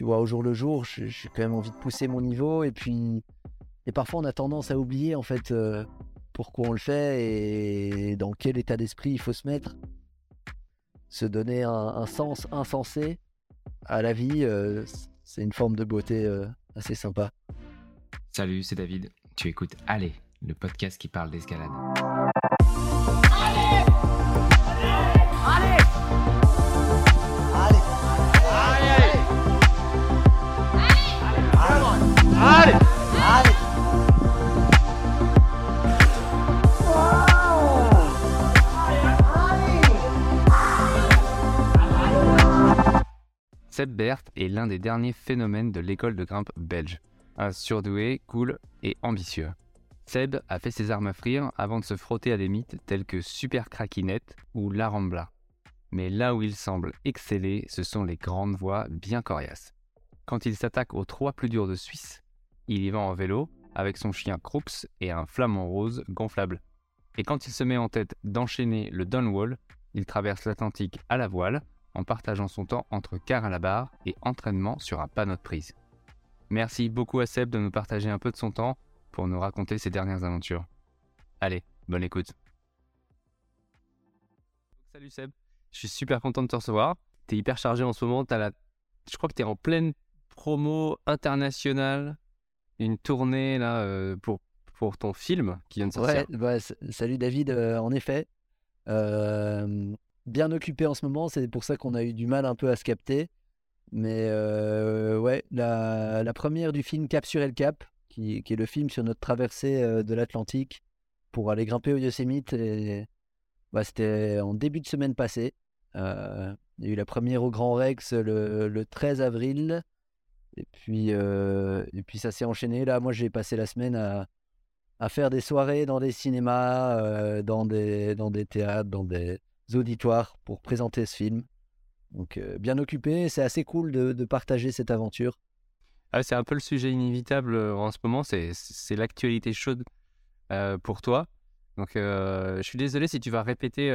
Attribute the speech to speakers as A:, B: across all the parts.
A: tu vois, au jour le jour, j'ai quand même envie de pousser mon niveau. Et puis, et parfois, on a tendance à oublier, en fait, euh, pourquoi on le fait et dans quel état d'esprit il faut se mettre. Se donner un, sens insensé à la vie, euh, c'est une forme de beauté euh, assez sympa.
B: Salut, c'est David. Tu écoutes Allez, le podcast qui parle d'escalade. Seb Bert est l'un des derniers phénomènes de l'école de grimpe belge. Un surdoué, cool et ambitieux. Seb a fait ses armes à frire avant de se frotter à des mythes tels que Super Craquinette ou La Rambla. Mais là où il semble exceller, ce sont les grandes voies bien coriaces. Quand il s'attaque aux trois plus durs de Suisse, il y va en vélo avec son chien Crooks et un flamant rose gonflable. Et quand il se met en tête d'enchaîner le Dunwall, il traverse l'Atlantique à la voile en partageant son temps entre car à la barre et entraînement sur un panneau de prise. Merci beaucoup à Seb de nous partager un peu de son temps pour nous raconter ses dernières aventures. Allez, bonne écoute. Salut Seb, je suis super content de te recevoir. Tu es hyper chargé en ce moment, as la... je crois que tu es en pleine promo internationale, une tournée là euh, pour, pour ton film qui vient de sortir.
A: Ouais, bah, salut David, euh, en effet. Euh, bien occupé en ce moment, c'est pour ça qu'on a eu du mal un peu à se capter. Mais euh, ouais, la, première du film Cap sur El Cap, qui, est le film sur notre traversée euh, de l'Atlantique pour aller grimper au Yosemite, bah, c'était en début de semaine passée. Euh, il y a eu la première au Grand Rex le, le 13 avril. Et puis, et puis ça s'est enchaîné. Là, moi, j'ai passé la semaine à, à faire des soirées dans des cinémas, dans, des, dans des théâtres, dans des, auditoires pour présenter ce film. Donc euh, bien occupé, c'est assez cool de, partager cette aventure.
B: Ah, c'est un peu le sujet inévitable euh, en ce moment, c'est l'actualité chaude euh, pour toi. Donc je suis désolé si tu vas répéter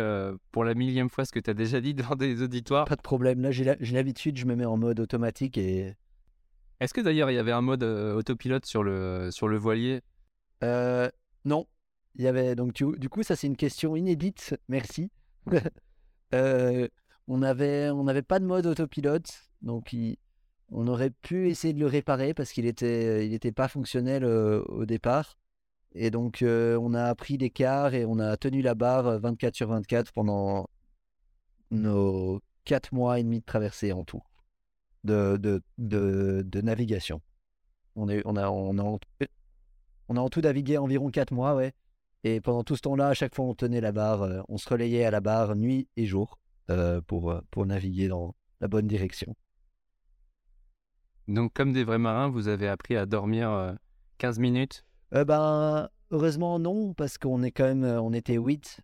B: pour la millième fois ce que tu as déjà dit devant des auditoires.
A: Pas de problème, là j'ai l'habitude, je me mets en mode automatique et...
B: Est-ce que d'ailleurs il y avait un mode autopilote sur le, sur le voilier?
A: Non, il y avait donc du coup ça c'est une question inédite, merci. Euh, on n'avait on pas de mode autopilote, donc on aurait pu essayer de le réparer parce qu'il était, il était pas fonctionnel euh, au départ. Et donc, euh, on a pris quarts et on a tenu la barre 24 sur 24 pendant nos 4 mois et demi de traversée en tout, de, navigation. On, a, on a en tout navigué environ 4 mois, ouais. Et pendant tout ce temps-là, à chaque fois, on tenait la barre, euh, on se relayait à la barre nuit et jour euh, pour, euh, pour naviguer dans la bonne direction.
B: Donc, comme des vrais marins, vous avez appris à dormir 15 minutes?
A: Ben, Heureusement, non, parce qu'on est quand même, on était 8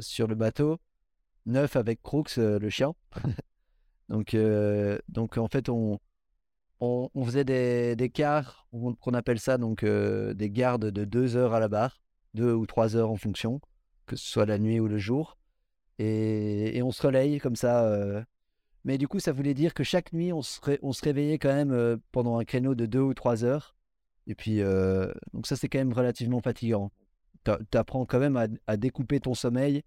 A: sur le bateau, 9 avec Crooks, le chien. donc, donc, en fait, on, on, faisait des, des quarts, qu'on appelle ça, donc des gardes de 2 heures à la barre deux ou trois heures en fonction, que ce soit la nuit ou le jour. Et, on se relaye comme ça. Euh. Mais du coup, ça voulait dire que chaque nuit, on se, on se réveillait quand même euh, pendant un créneau de deux ou trois heures. Et puis, euh, donc ça, c'est quand même relativement fatigant. Tu apprends quand même à, découper ton sommeil,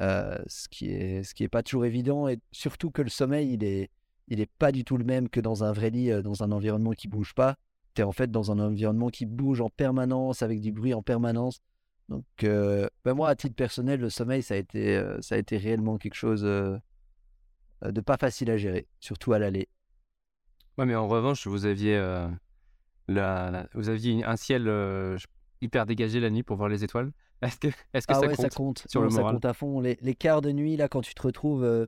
A: ce qui est ce qui est pas toujours évident. Et surtout que le sommeil, il est, il est pas du tout le même que dans un vrai lit, dans un environnement qui bouge pas. Tu es en fait dans un environnement qui bouge en permanence, avec du bruit en permanence. Donc, euh, ben moi, à titre personnel, le sommeil, ça a été, euh, ça a été réellement quelque chose euh, de pas facile à gérer, surtout à l'aller.
B: Ouais, mais en revanche, vous aviez, la, vous aviez un ciel hyper dégagé la nuit pour voir les étoiles. Est-ce que, est-ce que
A: ah
B: ça,
A: ouais,
B: compte
A: ça compte sur le moral? Ça compte à fond. Les, les, quarts de nuit, là, quand tu te retrouves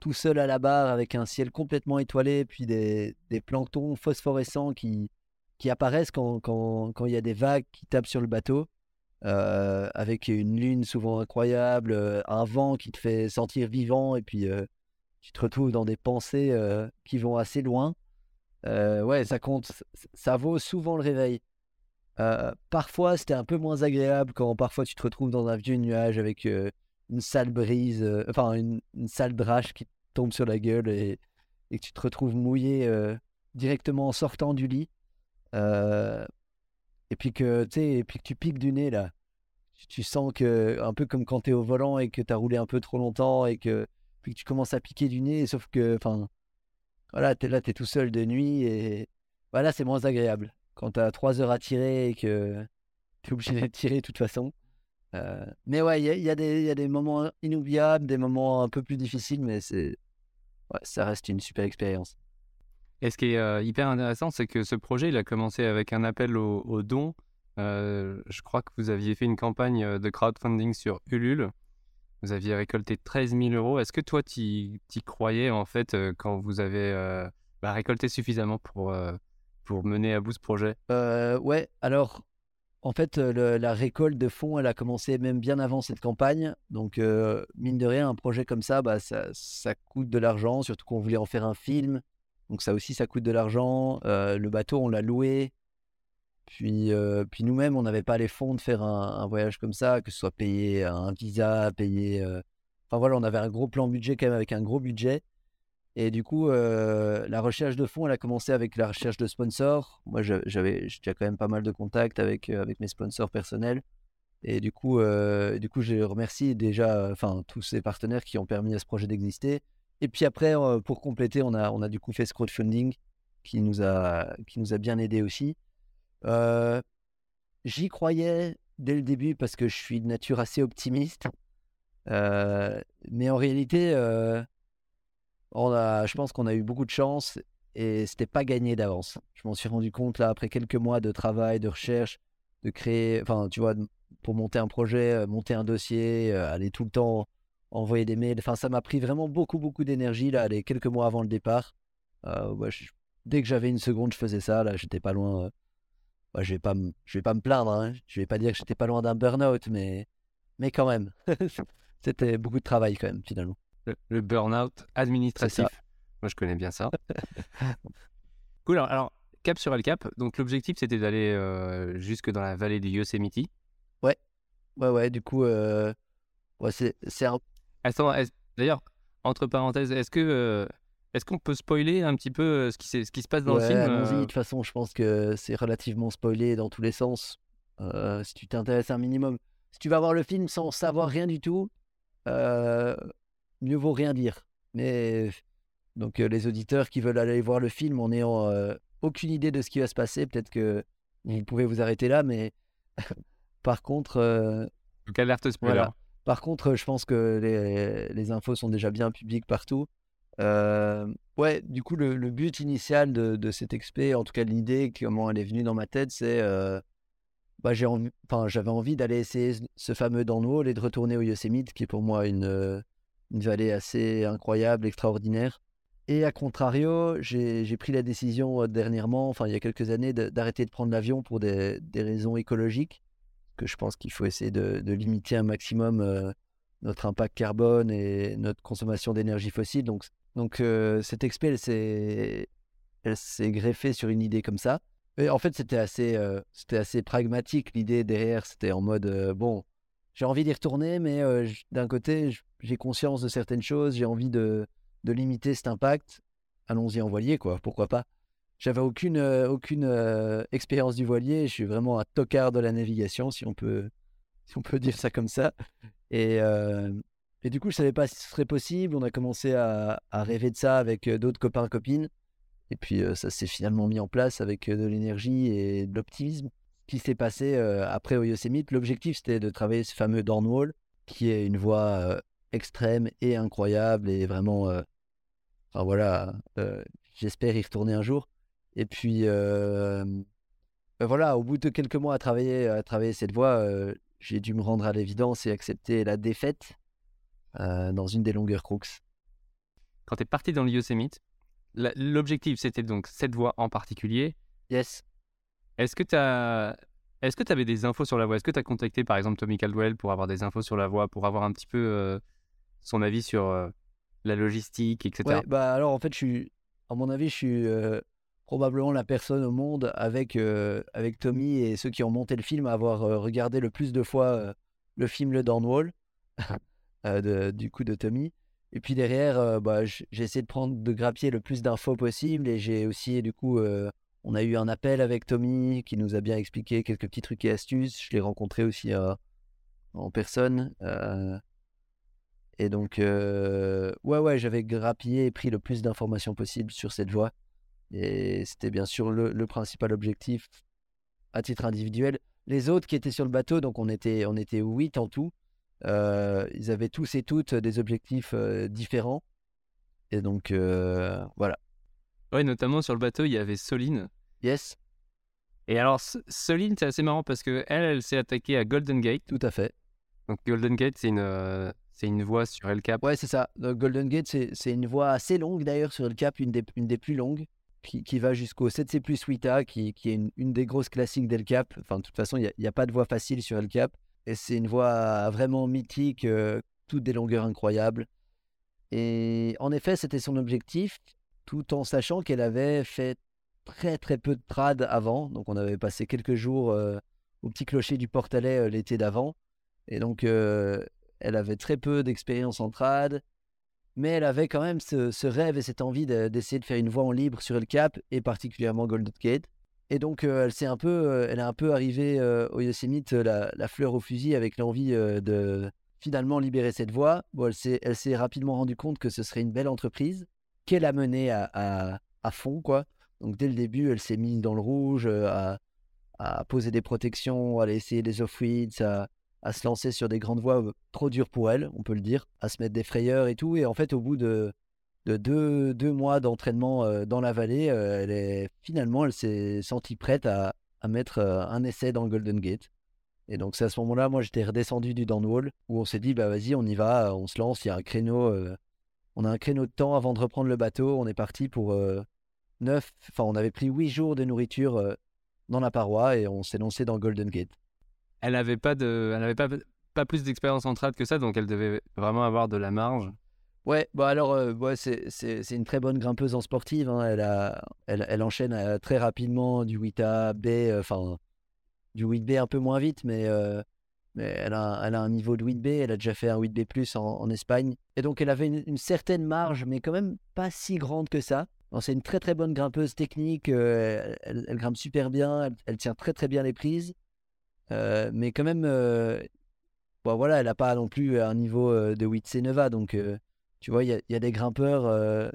A: tout seul à la barre avec un ciel complètement étoilé, puis des, des planctons phosphorescents qui, qui apparaissent quand il quand, quand y a des vagues qui tapent sur le bateau euh, avec une lune souvent incroyable, euh, un vent qui te fait sentir vivant, et puis euh, tu te retrouves dans des pensées qui vont assez loin. ouais, ça compte, ça vaut souvent le réveil. parfois, c'était un peu moins agréable quand parfois tu te retrouves dans un vieux nuage avec une sale brise, enfin une, sale drache qui tombe sur la gueule et, que tu te retrouves mouillé directement en sortant du lit. Et puis que tu et puis que tu piques du nez là. Tu, sens que un peu comme quand tu es au volant et que tu as roulé un peu trop longtemps et que puis que tu commences à piquer du nez sauf que enfin voilà, là tu es tout seul de nuit et voilà, c'est moins agréable quand tu as trois heures à tirer et que tu es obligé de tirer de toute façon. Euh, mais ouais, il y, y, a des moments inoubliables, des moments un peu plus difficiles, mais c'est ça reste une super expérience.
B: Et ce qui est euh, hyper intéressant, c'est que ce projet, il a commencé avec un appel aux, dons. Euh, je crois que vous aviez fait une campagne de crowdfunding sur Ulule. Vous aviez récolté 13 000 euros. Est-ce que toi, tu y croyais en fait quand vous avez bah, récolté suffisamment pour, pour mener à bout ce projet?
A: Ouais, alors en fait, la récolte de fonds, elle a commencé même bien avant cette campagne. Donc, mine de rien, un projet comme ça, bah, ça, ça coûte de l'argent, surtout qu'on voulait en faire un film. Donc, ça aussi, ça coûte de l'argent. le bateau, on l'a loué. Puis, puis nous-mêmes, on n'avait pas les fonds de faire un, voyage comme ça, que ce soit payer un visa, payer. Enfin voilà, on avait un gros plan budget quand même avec un gros budget. Et du coup, euh, la recherche de fonds, elle a commencé avec la recherche de sponsors. Moi, j'avais déjà quand même pas mal de contacts avec, euh, avec mes sponsors personnels. Et du coup, euh, du coup, je remercie déjà enfin, tous ces partenaires qui ont permis à ce projet d'exister. Et puis après, pour compléter, on a, du coup fait ce crowdfunding qui nous a, bien aidé aussi. J'y croyais dès le début parce que je suis de nature assez optimiste. mais en réalité, on a, je pense qu'on a eu beaucoup de chance et c'était pas gagné d'avance. Je m'en suis rendu compte là après quelques mois de travail, de recherche, de créer, enfin tu vois, pour monter un projet, monter un dossier, aller tout le temps envoyer des mails. Enfin ça m'a pris vraiment beaucoup beaucoup d'énergie là, les quelques mois avant le départ. Euh, dès que j'avais une seconde, je faisais ça. Là, j'étais pas loin. Bah, je vais pas, je vais pas me plaindre. Hein. Je vais pas dire que j'étais pas loin d'un burn-out, mais mais quand même, c'était beaucoup de travail quand même finalement
B: le, burn-out administratif. Moi, je connais bien ça. cool. Alors, cap sur El Cap. Donc, l'objectif, c'était d'aller euh, jusque dans la vallée du Yosemite.
A: Ouais. Ouais, ouais. Du coup, euh... ouais, c'est un...
B: D'ailleurs, entre parenthèses, est-ce que euh, est-ce qu'on peut spoiler un petit peu euh, ce qui, ce qui se passe dans le film
A: De toute façon, je pense que c'est relativement spoilé dans tous les sens. si tu t'intéresses un minimum, si tu vas voir le film sans savoir rien du tout, mieux vaut rien dire. Mais donc les auditeurs qui veulent aller voir le film en n'ayant aucune idée de ce qui va se passer, peut-être que vous pouvez vous arrêter là, mais par contre...
B: donc alerte spoiler.
A: Par contre, je pense que les, infos sont déjà bien publiques partout. ouais, du coup, le, but initial de, cet expé, en tout cas l'idée, comment elle est venue dans ma tête, c'est bah, j'ai envie, j'avais envie d'aller essayer ce fameux Downwall et de retourner au Yosemite, qui est pour moi une, une vallée assez incroyable, extraordinaire. Et à contrario, j'ai pris la décision euh, dernièrement, enfin il y a quelques années, d'arrêter de, prendre l'avion pour des, raisons écologiques, que je pense qu'il faut essayer de, limiter un maximum euh, notre impact carbone et notre consommation d'énergie fossile. Donc, donc euh, cette expé, elle s'est greffée sur une idée comme ça. Et en fait, c'était assez, c'était assez pragmatique. L'idée derrière, c'était en mode, bon, j'ai envie d'y retourner, mais d'un côté, j'ai conscience de certaines choses, j'ai envie de, de, limiter cet impact. Allons-y en voilier, quoi, pourquoi pas? J'avais aucune, aucune expérience du voilier, je suis vraiment un tocard de la navigation, si on peut, si on peut dire ça comme ça. Et, et du coup, je savais pas si ce serait possible. On a commencé à, rêver de ça avec d'autres copains, copines. Et puis, ça s'est finalement mis en place avec de l'énergie et de l'optimisme qui s'est passé euh, après au Yosemite. L'objectif, c'était de travailler ce fameux Dornwall, qui est une voie euh, extrême et incroyable et vraiment. Euh, enfin voilà, j'espère y retourner un jour. Et puis, ben voilà, au bout de quelques mois à travailler, à travailler cette voie, j'ai dû me rendre à l'évidence et accepter la défaite dans une des longueurs crooks.
B: Quand tu es parti dans le Yosemite, l'objectif, c'était donc cette voie en particulier.
A: Yes.
B: Est-ce que tu as. Est-ce que tu avais des infos sur la voie? Est-ce que tu as contacté par exemple Tommy Caldwell pour avoir des infos sur la voie, pour avoir un petit peu son avis sur la logistique, etc.
A: Ouais, bah alors en fait, je suis, à mon avis, je suis euh, probablement la personne au monde avec, avec Tommy et ceux qui ont monté le film à avoir regardé le plus de fois le film Le Downwall, de, du coup de Tommy. Et puis derrière, bah, j'ai essayé de prendre, de grappier le plus d'infos possible. Et j'ai aussi, du coup, on a eu un appel avec Tommy qui nous a bien expliqué quelques petits trucs et astuces. Je l'ai rencontré aussi en personne. et donc, ouais, ouais, j'avais grappillé et pris le plus d'informations possible sur cette voie. Et c'était bien sûr le, principal objectif à titre individuel. Les autres qui étaient sur le bateau, donc on était, on était 8 en tout, ils avaient tous et toutes des objectifs différents. Et donc, voilà.
B: Oui, notamment sur le bateau, il y avait Soline.
A: Yes.
B: Et alors, Soline, c'est assez marrant parce que elle, elle s'est attaquée à Golden Gate.
A: Tout à fait.
B: Donc, Golden Gate, c'est une, c'est une voie sur El Cap.
A: Ouais, c'est ça. Golden Gate, c'est une voie assez longue d'ailleurs sur El Cap, une des, une des plus longues qui, va jusqu'au 7C plus 8A, qui, qui est une, des grosses classiques d'El Cap. Enfin, de toute façon, il n'y a, pas de voie facile sur El Cap. Et c'est une voie vraiment mythique, euh, toutes des longueurs incroyables. Et en effet, c'était son objectif, tout en sachant qu'elle avait fait très très peu de trad avant. Donc on avait passé quelques jours euh, au petit clocher du Portalet euh, l'été d'avant. Et donc elle avait très peu d'expérience en trad mais elle avait quand même ce, rêve et cette envie d'essayer de, faire une voie en libre sur le Cap et particulièrement Golden Gate. Et donc euh, elle s'est un peu, euh, elle est un peu arrivée euh, au Yosemite la, fleur au fusil avec l'envie de finalement libérer cette voie. Bon, elle s'est rapidement rendue compte que ce serait une belle entreprise qu'elle a menée à, fond quoi. Donc dès le début, elle s'est mise dans le rouge, à, poser des protections, à essayer des off-weeds, à, à se lancer sur des grandes voies trop dures pour elle, on peut le dire, à se mettre des frayeurs et tout. Et en fait, au bout de, de deux, mois d'entraînement dans la vallée, elle est, finalement, elle s'est sentie prête à, à mettre un essai dans le Golden Gate. Et donc, c'est à ce moment-là, moi, j'étais redescendu du downwall où on s'est dit, bah vas-y, on y va, on se lance, il y a un créneau. on a un créneau de temps avant de reprendre le bateau. On est parti pour neuf, enfin, on avait pris huit jours de nourriture dans la paroi et on s'est lancé dans Golden Gate
B: elle n'avait pas, de, elle pas, pas plus d'expérience en trad que ça, donc elle devait vraiment avoir de la marge.
A: Ouais, bah alors, euh, ouais, c'est une très bonne grimpeuse en sportive. Hein. Elle, a, elle, elle, enchaîne euh, très rapidement du 8A, B, euh, enfin, du 8B un peu moins vite, mais, mais elle, a, elle a un niveau de 8B. Elle a déjà fait un 8B en, en Espagne. Et donc, elle avait une, certaine marge, mais quand même pas si grande que ça. C'est une très très bonne grimpeuse technique. elle, grimpe super bien. elle, tient très très bien les prises. Euh, mais quand même, euh, bon, voilà, elle n'a pas non plus un niveau euh, de Witse Neva. Donc, tu vois, il y, a des grimpeurs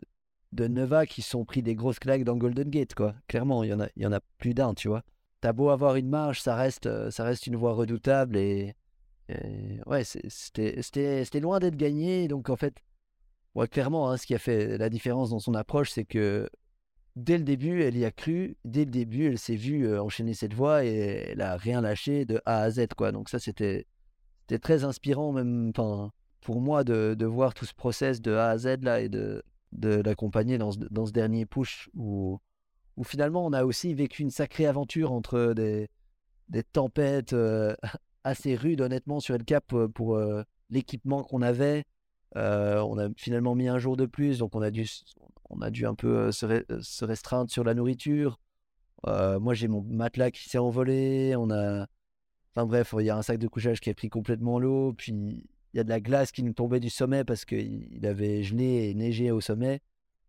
A: de Neva qui sont pris des grosses claques dans Golden Gate, quoi. Clairement, il y en a, y en a plus d'un, tu vois. T'as beau avoir une marge, ça reste, ça reste une voie redoutable et, ouais, c'était loin d'être gagné. Donc, en fait, ouais, clairement, hein, ce qui a fait la différence dans son approche, c'est que dès le début, elle y a cru. Dès le début, elle s'est vue euh, enchaîner cette voie et elle a rien lâché de A à Z. Quoi. Donc ça, c'était très inspirant, même pour moi, de, voir tout ce process de A à Z là, et de, l'accompagner dans ce, dernier push où, finalement, on a aussi vécu une sacrée aventure entre des, des tempêtes euh, assez rudes, honnêtement, sur El Cap euh, pour, l'équipement qu'on avait. on a finalement mis un jour de plus, donc on a dû, on a dû un peu se, restreindre sur la nourriture. moi, j'ai mon matelas qui s'est envolé. On a, enfin bref, il y a un sac de couchage qui a pris complètement l'eau. Puis il y a de la glace qui nous tombait du sommet parce qu'il avait gelé et neigé au sommet.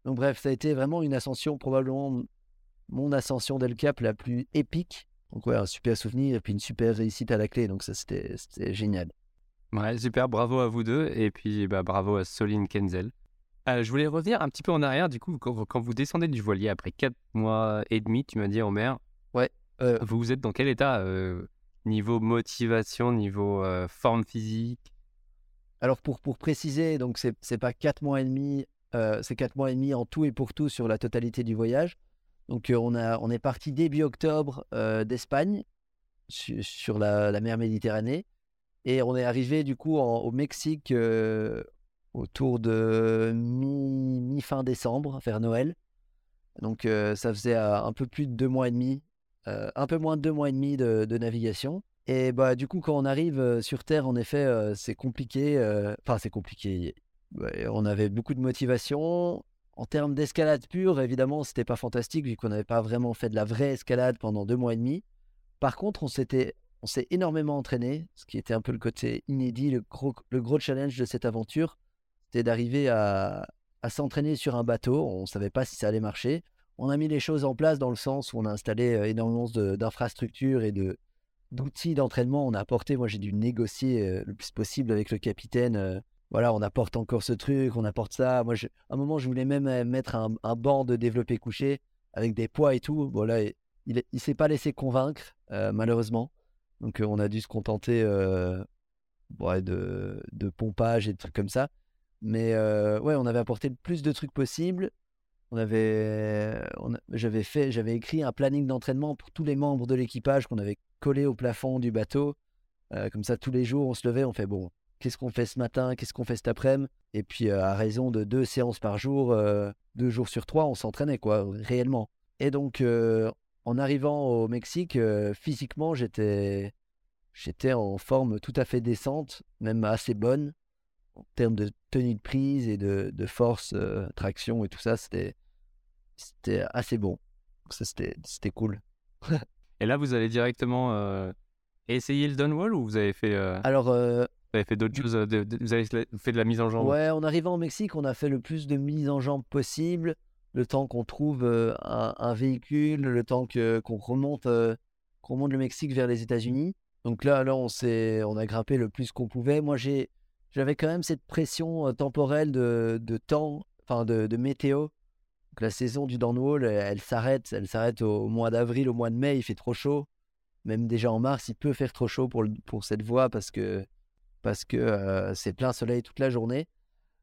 A: Donc bref, ça a été vraiment une ascension, probablement mon ascension d'El Cap la plus épique. Donc ouais, un super souvenir et puis une super réussite à la clé. Donc ça, c'était génial.
B: Ouais, super, bravo à vous deux. Et puis bah, bravo à Soline Kenzel. Euh, je voulais revenir un petit peu en arrière, du coup, quand, vous descendez du voilier après 4 mois et demi, tu m'as dit, Omer.
A: Ouais.
B: Euh, vous êtes dans quel état euh, Niveau motivation, niveau forme physique?
A: Alors, pour, pour préciser, donc c'est pas 4 mois et demi, c'est 4 mois et demi en tout et pour tout sur la totalité du voyage. Donc, on, a, on est parti début octobre d'Espagne, sur la, la, mer Méditerranée. Et on est arrivé, du coup, au Mexique autour de mi-fin décembre, vers Noël. Donc euh, ça faisait euh, un peu plus de deux mois et demi, euh, un peu moins de deux mois et demi de, navigation. Et bah du coup quand on arrive sur Terre, en effet, c'est compliqué. Enfin c'est compliqué. on avait beaucoup de motivation. En termes d'escalade pure, évidemment, c'était pas fantastique vu qu'on n'avait pas vraiment fait de la vraie escalade pendant deux mois et demi. Par contre, on s'était on s'est énormément entraîné, ce qui était un peu le côté inédit, le gros, le gros challenge de cette aventure c'était d'arriver à, s'entraîner sur un bateau. On ne savait pas si ça allait marcher. On a mis les choses en place dans le sens où on a installé euh, énormément d'infrastructures et d'outils d'entraînement. On a apporté, moi j'ai dû négocier euh, le plus possible avec le capitaine. euh, voilà, on apporte encore ce truc, on apporte ça. Moi, à un moment, je voulais même mettre un, banc de développé couché avec des poids et tout. Et il ne s'est pas laissé convaincre, malheureusement. Donc, on a dû se contenter de pompage et de trucs comme ça. Mais ouais, on avait apporté le plus de trucs possible. On avait, j'avais fait, j'avais écrit un planning d'entraînement pour tous les membres de l'équipage qu'on avait collé au plafond du bateau. Comme ça, tous les jours, on se levait, on fait bon, qu'est-ce qu'on fait ce matin, qu'est-ce qu'on fait cet après-midi? Et puis, à raison de deux séances par jour, deux jours sur trois, on s'entraînait, quoi, réellement. Et donc, en arrivant au Mexique, physiquement, j'étais, j'étais en forme tout à fait décente, même assez bonne en termes de tenue de prise et de, de force, euh, traction et tout ça, c'était, assez bon. Ça, c'était, cool.
B: Et là, vous allez directement euh, essayer le downwall ou vous avez fait, euh,
A: Alors,
B: vous avez fait d'autres choses de- de- Vous avez fait de la mise en jambe?
A: Ouais, en arrivant au Mexique, on a fait le plus de mise en jambe possible, le temps qu'on trouve un, un véhicule, le temps qu'on remonte, qu'on remonte le Mexique vers les États-Unis. Donc là, là, on on a grimpé le plus qu'on pouvait. Moi, j'ai, j'avais quand même cette pression temporelle de, temps, enfin de, météo. La saison du downwall, elle, elle s'arrête, elle s'arrête au mois d'avril, au mois de mai, il fait trop chaud. Même déjà en mars, il peut faire trop chaud pour, pour cette voie parce que, parce que c'est plein soleil toute la journée.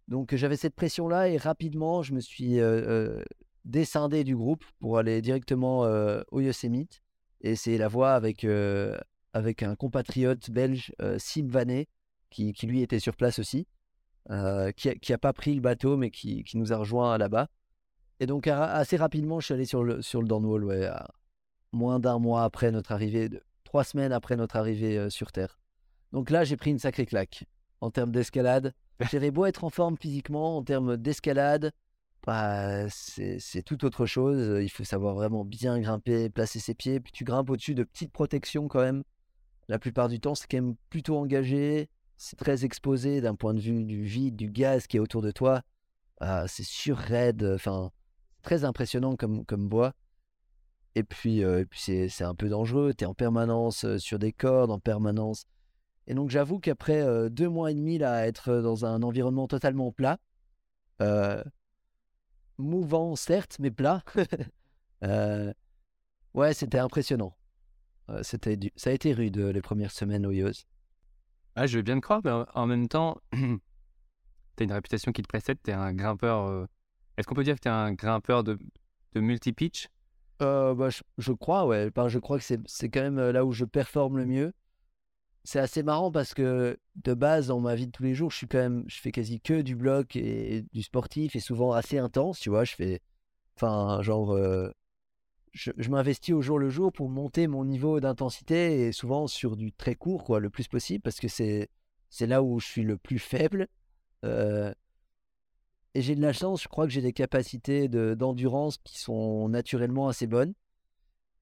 A: Donc j'avais cette pression-là et rapidement, je me suis euh, descendé du groupe pour aller directement au Yosemite et essayer la voie avec, avec un compatriote belge, Sim Vanet, qui, qui lui était sur place aussi, euh, qui, a, qui a pas pris le bateau mais qui, qui nous a rejoint là-bas. Et donc assez rapidement, je suis allé sur le, sur le downwall, ouais, moins d'un mois après notre arrivée, de- trois semaines après notre arrivée euh, sur Terre. Donc là, j'ai pris une sacrée claque en termes d'escalade. J'avais beau être en forme physiquement, en termes d'escalade, bah, c'est c'est tout autre chose. Il faut savoir vraiment bien grimper, placer ses pieds. Puis tu grimpes au-dessus de petites protections quand même. La plupart du temps, c'est quand même plutôt engagé. C'est très exposé d'un point de vue du vide, du gaz qui est autour de toi. Ah, c'est sur raide. Enfin, très impressionnant comme, comme bois. Et puis, euh, et puis c'est un peu dangereux. Tu es en permanence euh, sur des cordes, en permanence. Et donc, j'avoue qu'après euh, deux mois et demi là, à être dans un environnement totalement plat, euh, mouvant certes, mais plat, euh, ouais, c'était impressionnant. Euh, c'était Ça a été rude euh, les premières semaines au.
B: Ah, je veux bien te croire, mais en- en même temps, tu as une réputation qui te précède, tu es un grimpeur. euh, Est-ce qu'on peut dire que tu es un grimpeur de, de multi-pitch?
A: Euh, bah, je, je crois, ouais. Enfin, je crois que c'est c'est quand même euh, là où je performe le mieux. C'est assez marrant parce que de base, dans ma vie de tous les jours, je suis quand même, je fais quasi que du bloc et, du sportif et souvent assez intense, tu vois. Je fais, enfin, genre, euh, je, m'investis au jour le jour pour monter mon niveau d'intensité et souvent sur du très court, quoi, le plus possible parce que c'est là où je suis le plus faible. Euh, et j'ai de la chance, je crois que j'ai des capacités de- d'endurance qui sont naturellement assez bonnes.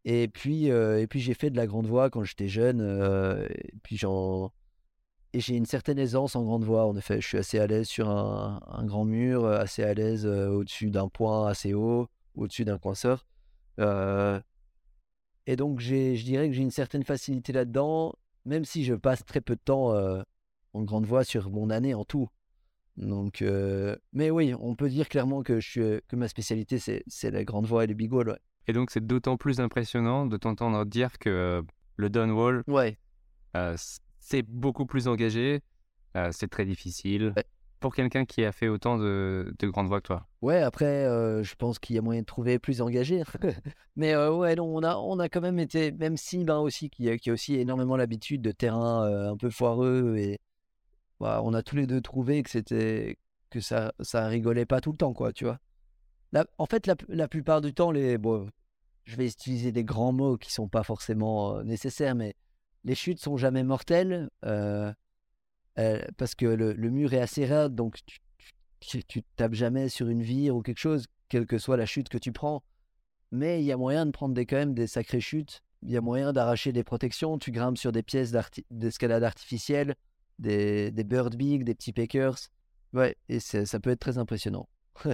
A: Et puis, euh, puis j'ai fait de la grande voie quand j'étais jeune. euh, et puis. Et j'ai une certaine aisance en grande voie. En effet, je suis assez à l'aise sur un, grand mur, assez à l'aise au-dessus d'un point assez haut, au-dessus d'un coinceur. Et donc, je dirais que j'ai une certaine facilité là-dedans, même si je passe très peu de temps en grande voie sur mon année en tout. Donc, euh, mais oui, on peut dire clairement que, je suis, que ma spécialité, c'est, la grande voie et les big. Ouais.
B: Et donc, c'est d'autant plus impressionnant de t'entendre dire que euh, le downwall,
A: ouais.
B: euh, c- c'est beaucoup plus engagé, c'est très difficile.
A: Ouais.
B: Pour quelqu'un qui a fait autant de, de grandes voies que toi?
A: Ouais, après, euh, je pense qu'il y a moyen de trouver plus engagé. Mais euh, ouais, non, on a, on a quand même été, même si ben aussi, qui, a- qui a aussi énormément l'habitude de terrain euh, un peu foireux, et bah, on a tous les deux trouvé que c'était que ça, ça rigolait pas tout le temps, quoi, tu vois? La- en fait, la, la plupart du temps, les, bon, je vais utiliser des grands mots qui sont pas forcément nécessaires, mais les chutes sont jamais mortelles euh, parce que le, le mur est assez raide, donc tu, tu, tapes jamais sur une vire ou quelque chose, quelle que soit la chute que tu prends. Mais il y a moyen de prendre des, quand même des sacrées chutes. Il y a moyen d'arracher des protections. Tu grimpes sur des pièces d'escalade artificielle, des, des bird big, des petits pickers. Ouais, et ça peut être très impressionnant.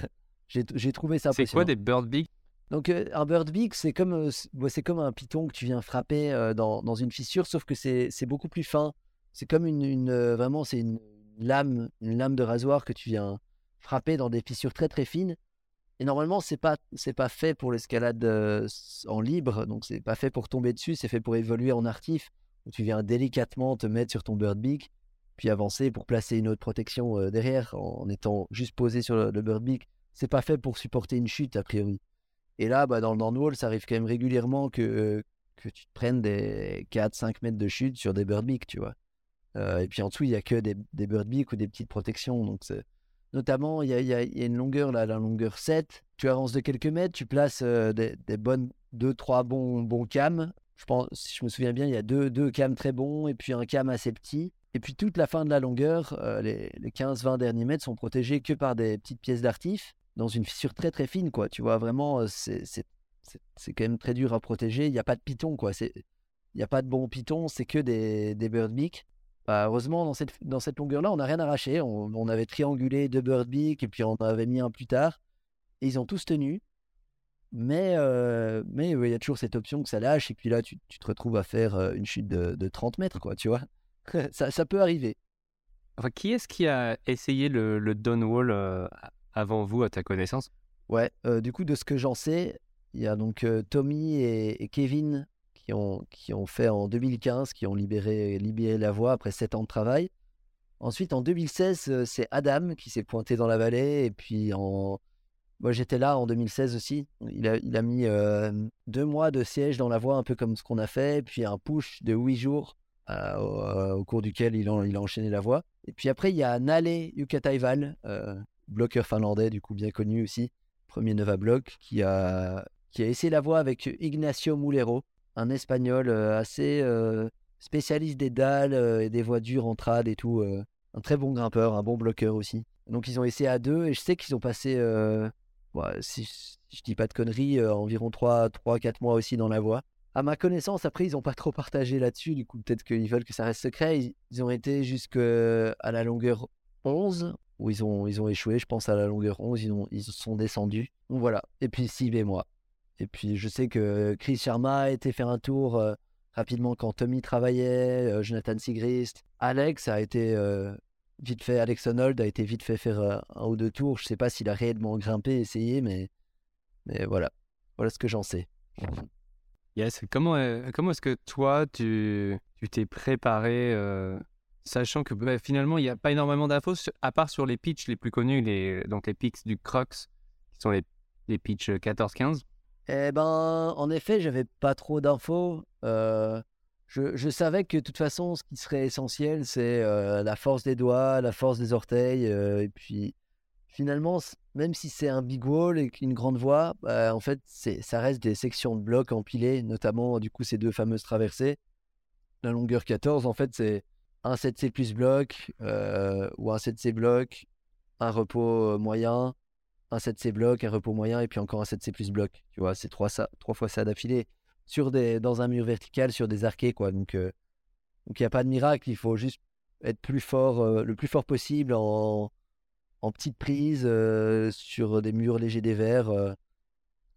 A: J'ai trouvé ça
B: C'est quoi des bird beaks
A: donc un bird beak, c'est comme, c'est comme un python que tu viens frapper dans, dans, une fissure, sauf que c'est beaucoup plus fin. C'est comme une, une vraiment c'est une lame, une lame de rasoir que tu viens frapper dans des fissures très très fines. Et normalement, c'est pas c'est pas fait pour l'escalade en libre, donc c'est pas fait pour tomber dessus, c'est fait pour évoluer en artif. Où tu viens délicatement te mettre sur ton bird beak, puis avancer pour placer une autre protection derrière en étant juste posé sur le, le bird beak. C'est pas fait pour supporter une chute a priori. Et là, bah, dans le downwall, ça arrive quand même régulièrement que, que tu te prennes des 4-5 mètres de chute sur des birdbeaks, tu vois. Euh, et puis en dessous, il n'y a que des, des birdbeaks ou des petites protections. Donc Notamment, il y a, une longueur, là, la longueur 7. Tu avances de quelques mètres, tu places euh, des, bonnes 2-3 bons, bons cams. Je pense, si je me souviens bien, il y a deux, deux cams très bons et puis un cam assez petit. Et puis toute la fin de la longueur, euh, les, les 15-20 derniers mètres sont protégés que par des petites pièces d'artif dans une fissure très très fine, quoi. Tu vois, vraiment, c'est quand même très dur à protéger. Il n'y a pas de python, quoi. Il n'y a pas de bon python, c'est que des, des bird beaks. Bah, heureusement, dans cette, dans cette longueur-là, on n'a rien arraché. On, on, avait triangulé deux bird beaks et puis on en avait mis un plus tard. Et ils ont tous tenu. Mais euh, mais il y a toujours cette option que ça lâche. Et puis là, tu, tu te retrouves à faire une chute de, de 30 mètres, quoi, tu vois? ça, ça peut arriver.
B: Enfin, qui est-ce qui a essayé le, le downwall avant vous, à ta connaissance?
A: Ouais, euh, du coup, de ce que j'en sais, il y a donc euh, Tommy et, Kevin qui ont, qui ont fait en 2015, qui ont libéré, libéré la voie après 7 ans de travail. Ensuite, en 2016, euh, c'est Adam qui s'est pointé dans la vallée. Et puis, en... moi, j'étais là en 2016 aussi. Il a, il a mis deux mois de siège dans la voie, un peu comme ce qu'on a fait. Puis, un push de huit jours au, cours duquel il a, il a enchaîné la voie. Et puis après, il y a Nale Yukataival, bloqueur finlandais, du coup bien connu aussi, premier Nova Block, qui a, qui a essayé la voie avec Ignacio Mulero, un espagnol assez spécialiste des dalles et des voies dures en trad et tout. un très bon grimpeur, un bon bloqueur aussi. Donc ils ont essayé à deux et je sais qu'ils ont passé, si, je dis pas de conneries, environ 3-4 mois aussi dans la voie. À ma connaissance, après, ils n'ont pas trop partagé là-dessus. Du coup, peut-être qu'ils veulent que ça reste secret. Ils, ont été jusqu'à la longueur 11 où ils ont, ils ont échoué. Je pense à la longueur 11, ils, ont, sont descendus. Donc voilà. Et puis Steve et moi. Et puis je sais que Chris Sharma a été faire un tour euh, rapidement quand Tommy travaillait, euh, Jonathan Sigrist. Alex a été euh, vite fait, Alex Honnold a été vite fait faire un ou deux tours. Je sais pas s'il a réellement grimpé, essayé, mais, mais voilà. Voilà ce que j'en sais.
B: Yes. Comment, comment est-ce que toi, tu t'es préparé Sachant que bah, finalement, il n'y a pas énormément d'infos, à part sur les pitchs les plus connus, les, donc les pitchs du Crocs, qui sont les, les pitchs 14-15.
A: Eh ben, en effet, j'avais pas trop d'infos. Euh, je, savais que de toute façon, ce qui serait essentiel, c'est euh, la force des doigts, la force des orteils. Euh, et puis, finalement, même si c'est un big wall et une grande voie, bah, en fait, ça reste des sections de blocs empilés, notamment, du coup, ces deux fameuses traversées. La longueur 14, en fait, c'est un 7C plus bloc ou un 7C bloc, un repos moyen, un 7C bloc, un repos moyen et puis encore un 7C plus bloc. Tu vois, c'est trois, trois fois ça d'affilée sur des, dans un mur vertical sur des arquets. Quoi. Donc, euh, il n'y a pas de miracle, il faut juste être plus fort, le plus fort possible en, en petite prise sur des murs légers des verres.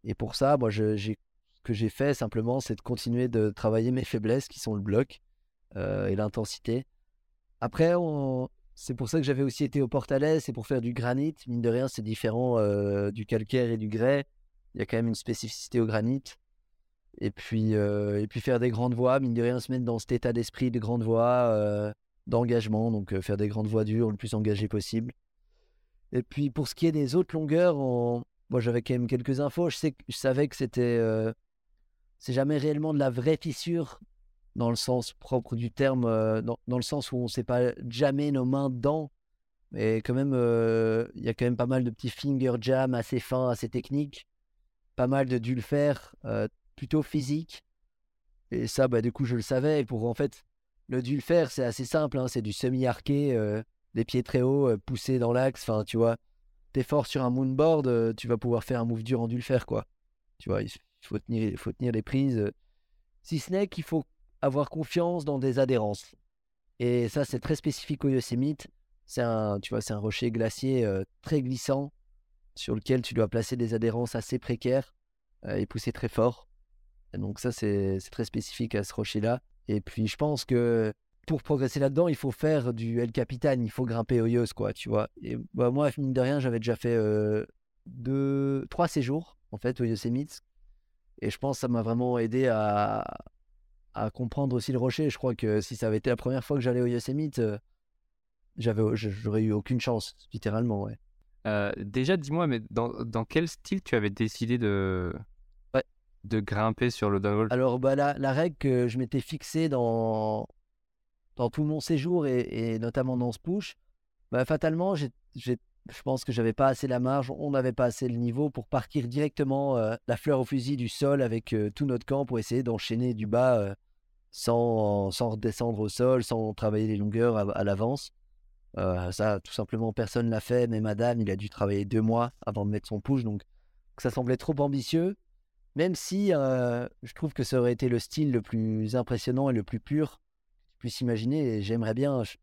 A: et pour ça, moi, je, ce que j'ai fait simplement, c'est de continuer de travailler mes faiblesses qui sont le bloc et l'intensité. Après, c'est pour ça que j'avais aussi été au Portalais, c'est pour faire du granit. Mine de rien, c'est différent du calcaire et du grès. Il y a quand même une spécificité au granit. Et puis, et puis faire des grandes voies, mine de rien, se mettre dans cet état d'esprit de grande voie, euh, d'engagement, donc faire des grandes voies dures le plus engagé possible. Et puis pour ce qui est des autres longueurs, moi j'avais quand même quelques infos. Je, sais, je savais que c'était. c'est jamais réellement de la vraie fissure dans le sens propre du terme, euh, dans, dans, le sens où on ne sait pas jamais nos mains dedans. Mais quand même, euh, il y a quand même pas mal de petits finger jam assez fins, assez techniques. Pas mal de dulfer euh, plutôt physique. Et ça, bah, du coup, je le savais. Pour en fait, le dulfer, c'est assez simple. Hein, c'est du semi-arqué, des pieds très hauts, poussés dans l'axe. Enfin, tu vois, t'es fort sur un moonboard, tu vas pouvoir faire un move dur en dulfer, quoi. Tu vois, il faut tenir, faut tenir les prises. Si ce n'est qu'il faut avoir confiance dans des adhérences. Et ça, c'est très spécifique au Yosemite. C'est un, tu vois, c'est un rocher glacier très glissant sur lequel tu dois placer des adhérences assez précaires et pousser très fort. Donc ça, c'est très spécifique à ce rocher-là. Et puis, je pense que pour progresser là-dedans, il faut faire du El Capitan, il faut grimper Hoyos, quoi, tu vois. Et bah, moi, mine de rien, j'avais déjà fait deux, trois séjours, en fait, au Yosemite. Et je pense que ça m'a vraiment aidé à, à comprendre aussi le rocher. Je crois que si ça avait été la première fois que j'allais au Yosemite, j'avais, j'aurais eu aucune chance, littéralement, ouais.
B: Euh, déjà, dis-moi, mais dans, dans, quel style tu avais décidé de, de grimper sur le downwall
A: Alors, bah, la, la, règle que je m'étais fixée dans, dans tout mon séjour et, notamment dans ce push, bah, fatalement, j'ai, je pense que j'avais pas assez la marge, on n'avait pas assez le niveau pour partir directement euh, la fleur au fusil du sol avec euh, tout notre camp pour essayer d'enchaîner du bas sans, sans redescendre au sol, sans travailler les longueurs à l'avance. Euh, ça, tout simplement, personne l'a fait, mais madame, il a dû travailler deux mois avant de mettre son push, donc ça semblait trop ambitieux. Même si euh, je trouve que ça aurait été le style le plus impressionnant et le plus pur que tu puisses imaginer, et j'aimerais bien, je,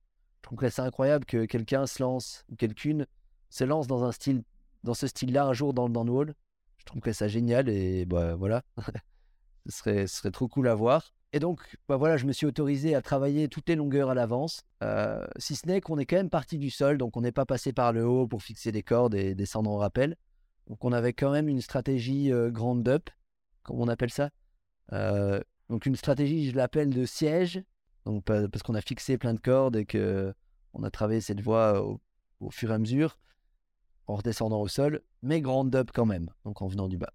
A: trouverais ça incroyable que quelqu'un se lance, ou quelqu'une se lance dans un style, dans ce style-là un jour dans le downwall. Je trouverais ça génial, et bah, voilà, ce, serait, ce serait trop cool à voir. Et donc, bah voilà, je me suis autorisé à travailler toutes les longueurs à l'avance, euh, si ce n'est qu'on est quand même parti du sol, donc on n'est pas passé par le haut pour fixer des cordes et descendre en rappel. Donc on avait quand même une stratégie euh, grand up, comme on appelle ça. Euh, donc une stratégie, je l'appelle de siège, donc parce qu'on a fixé plein de cordes et que on a travaillé cette voie au, au, fur et à mesure, en redescendant au sol, mais grand up quand même, donc en venant du bas.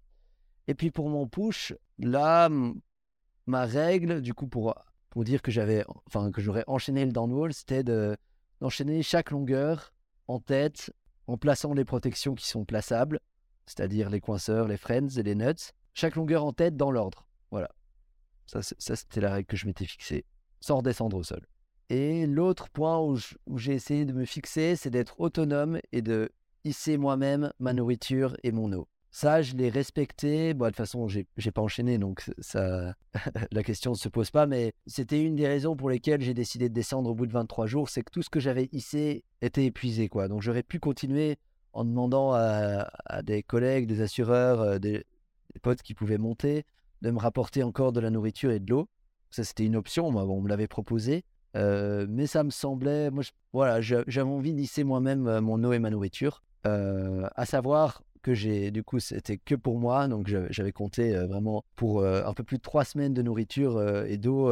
A: Et puis pour mon push, là, ma règle, du coup, pour, dire que j'avais, enfin, que j'aurais enchaîné le downwall, c'était d'enchaîner chaque longueur en tête en plaçant les protections qui sont plaçables, c'est-à-dire les coinceurs, les friends et les nuts. Chaque longueur en tête dans l'ordre. Voilà. Ça c'était la règle que je m'étais fixée, sans redescendre au sol. Et l'autre point où j'ai essayé de me fixer, c'est d'être autonome et de hisser moi-même ma nourriture et mon eau. Ça, je l'ai respecté. Bon, de toute façon, j'ai, n'ai pas enchaîné, donc ça, la question ne se pose pas. Mais c'était une des raisons pour lesquelles j'ai décidé de descendre au bout de 23 jours, c'est que tout ce que j'avais hissé était épuisé, quoi. Donc j'aurais pu continuer en demandant à, des collègues, des assureurs, euh, des, potes qui pouvaient monter, de me rapporter encore de la nourriture et de l'eau. Ça, c'était une option. Moi, on me l'avait proposé. Euh, mais ça me semblait, voilà, j'avais envie d'hisser moi-même euh, mon eau et ma nourriture. à savoir que j'ai, du coup, c'était que pour moi. Donc, j'avais compté euh, vraiment pour euh, un peu plus de trois semaines de nourriture euh, et d'eau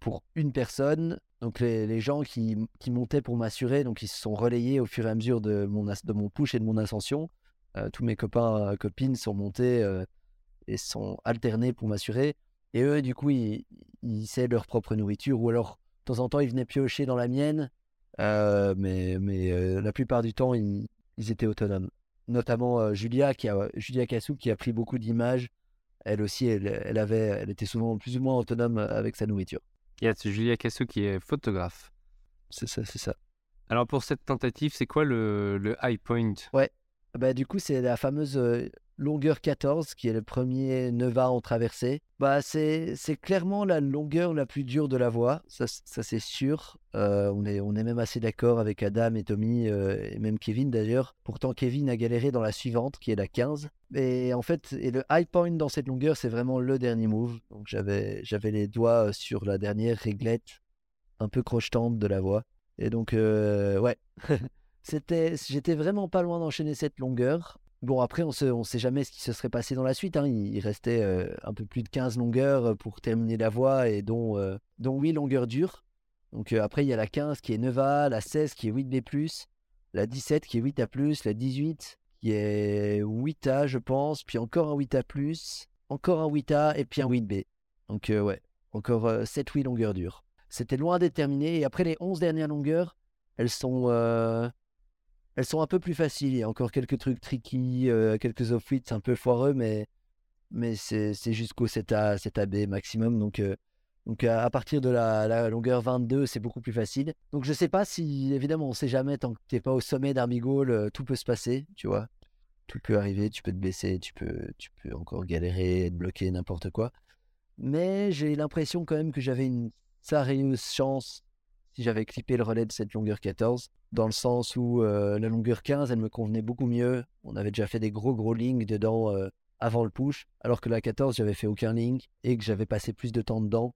A: pour une personne. Donc, les, gens qui, qui, montaient pour m'assurer, donc ils se sont relayés au fur et à mesure de mon, de mon push et de mon ascension. tous mes copains, copines sont montés et sont alternés pour m'assurer. Et eux, du coup, ils, ils savaient leur propre nourriture ou alors, de temps en temps, ils venaient piocher dans la mienne. mais mais la plupart du temps, ils étaient autonomes notamment Julia, qui a, Julia Cassou, qui a pris beaucoup d'images. Elle aussi, elle, avait, elle était souvent plus ou moins autonome avec sa nourriture.
B: Il y a Julia Cassou qui est photographe.
A: C'est ça, c'est ça.
B: Alors pour cette tentative, c'est quoi le, le high point?
A: Ouais, bah, du coup, c'est la fameuse longueur 14 qui est le premier Neva en traversée. Bah, c'est, c'est clairement la longueur la plus dure de la voie, ça, c'est sûr. on, est, on est même assez d'accord avec Adam et Tommy, et même Kevin d'ailleurs. Pourtant, Kevin a galéré dans la suivante qui est la 15. Et en fait, et le high point dans cette longueur, c'est vraiment le dernier move. Donc j'avais, j'avais les doigts sur la dernière réglette un peu crochetante de la voie. Et donc, ouais. C'était, j'étais vraiment pas loin d'enchaîner cette longueur. Bon, après, on ne on sait jamais ce qui se serait passé dans la suite. Hein. Il, restait euh, un peu plus de 15 longueurs euh, pour terminer la voie, et dont, euh, dont 8 longueurs dures. Donc après, il y a la 15 qui est 9A, la 16 qui est 8B+, la 17 qui est 8A+, la 18 qui est 8A, je pense, puis encore un 8A+, encore un 8A, et puis un 8B. Donc ouais, encore 7-8 longueurs dures. C'était loin d'être terminé, et après les 11 dernières longueurs, elles sont elles sont un peu plus faciles. Il y a encore quelques trucs tricky, euh, quelques off c'est un peu foireux, mais, mais c'est jusqu'au 7A, 7AB maximum. Donc, euh, donc à, partir de la, longueur 22, c'est beaucoup plus facile. Donc je sais pas si, évidemment, on sait jamais, tant que tu n'es pas au sommet d'Armigol, euh, tout peut se passer, tu vois. Tout peut arriver, tu peux te blesser, tu peux, tu peux encore galérer, être bloqué, n'importe quoi. Mais j'ai l'impression quand même que j'avais une sérieuse chance si j'avais clippé le relais de cette longueur 14, dans le sens où euh, la longueur 15, elle me convenait beaucoup mieux. On avait déjà fait des gros gros lignes dedans euh, avant le push, alors que la 14, j'avais fait aucun link et que j'avais passé plus de temps dedans.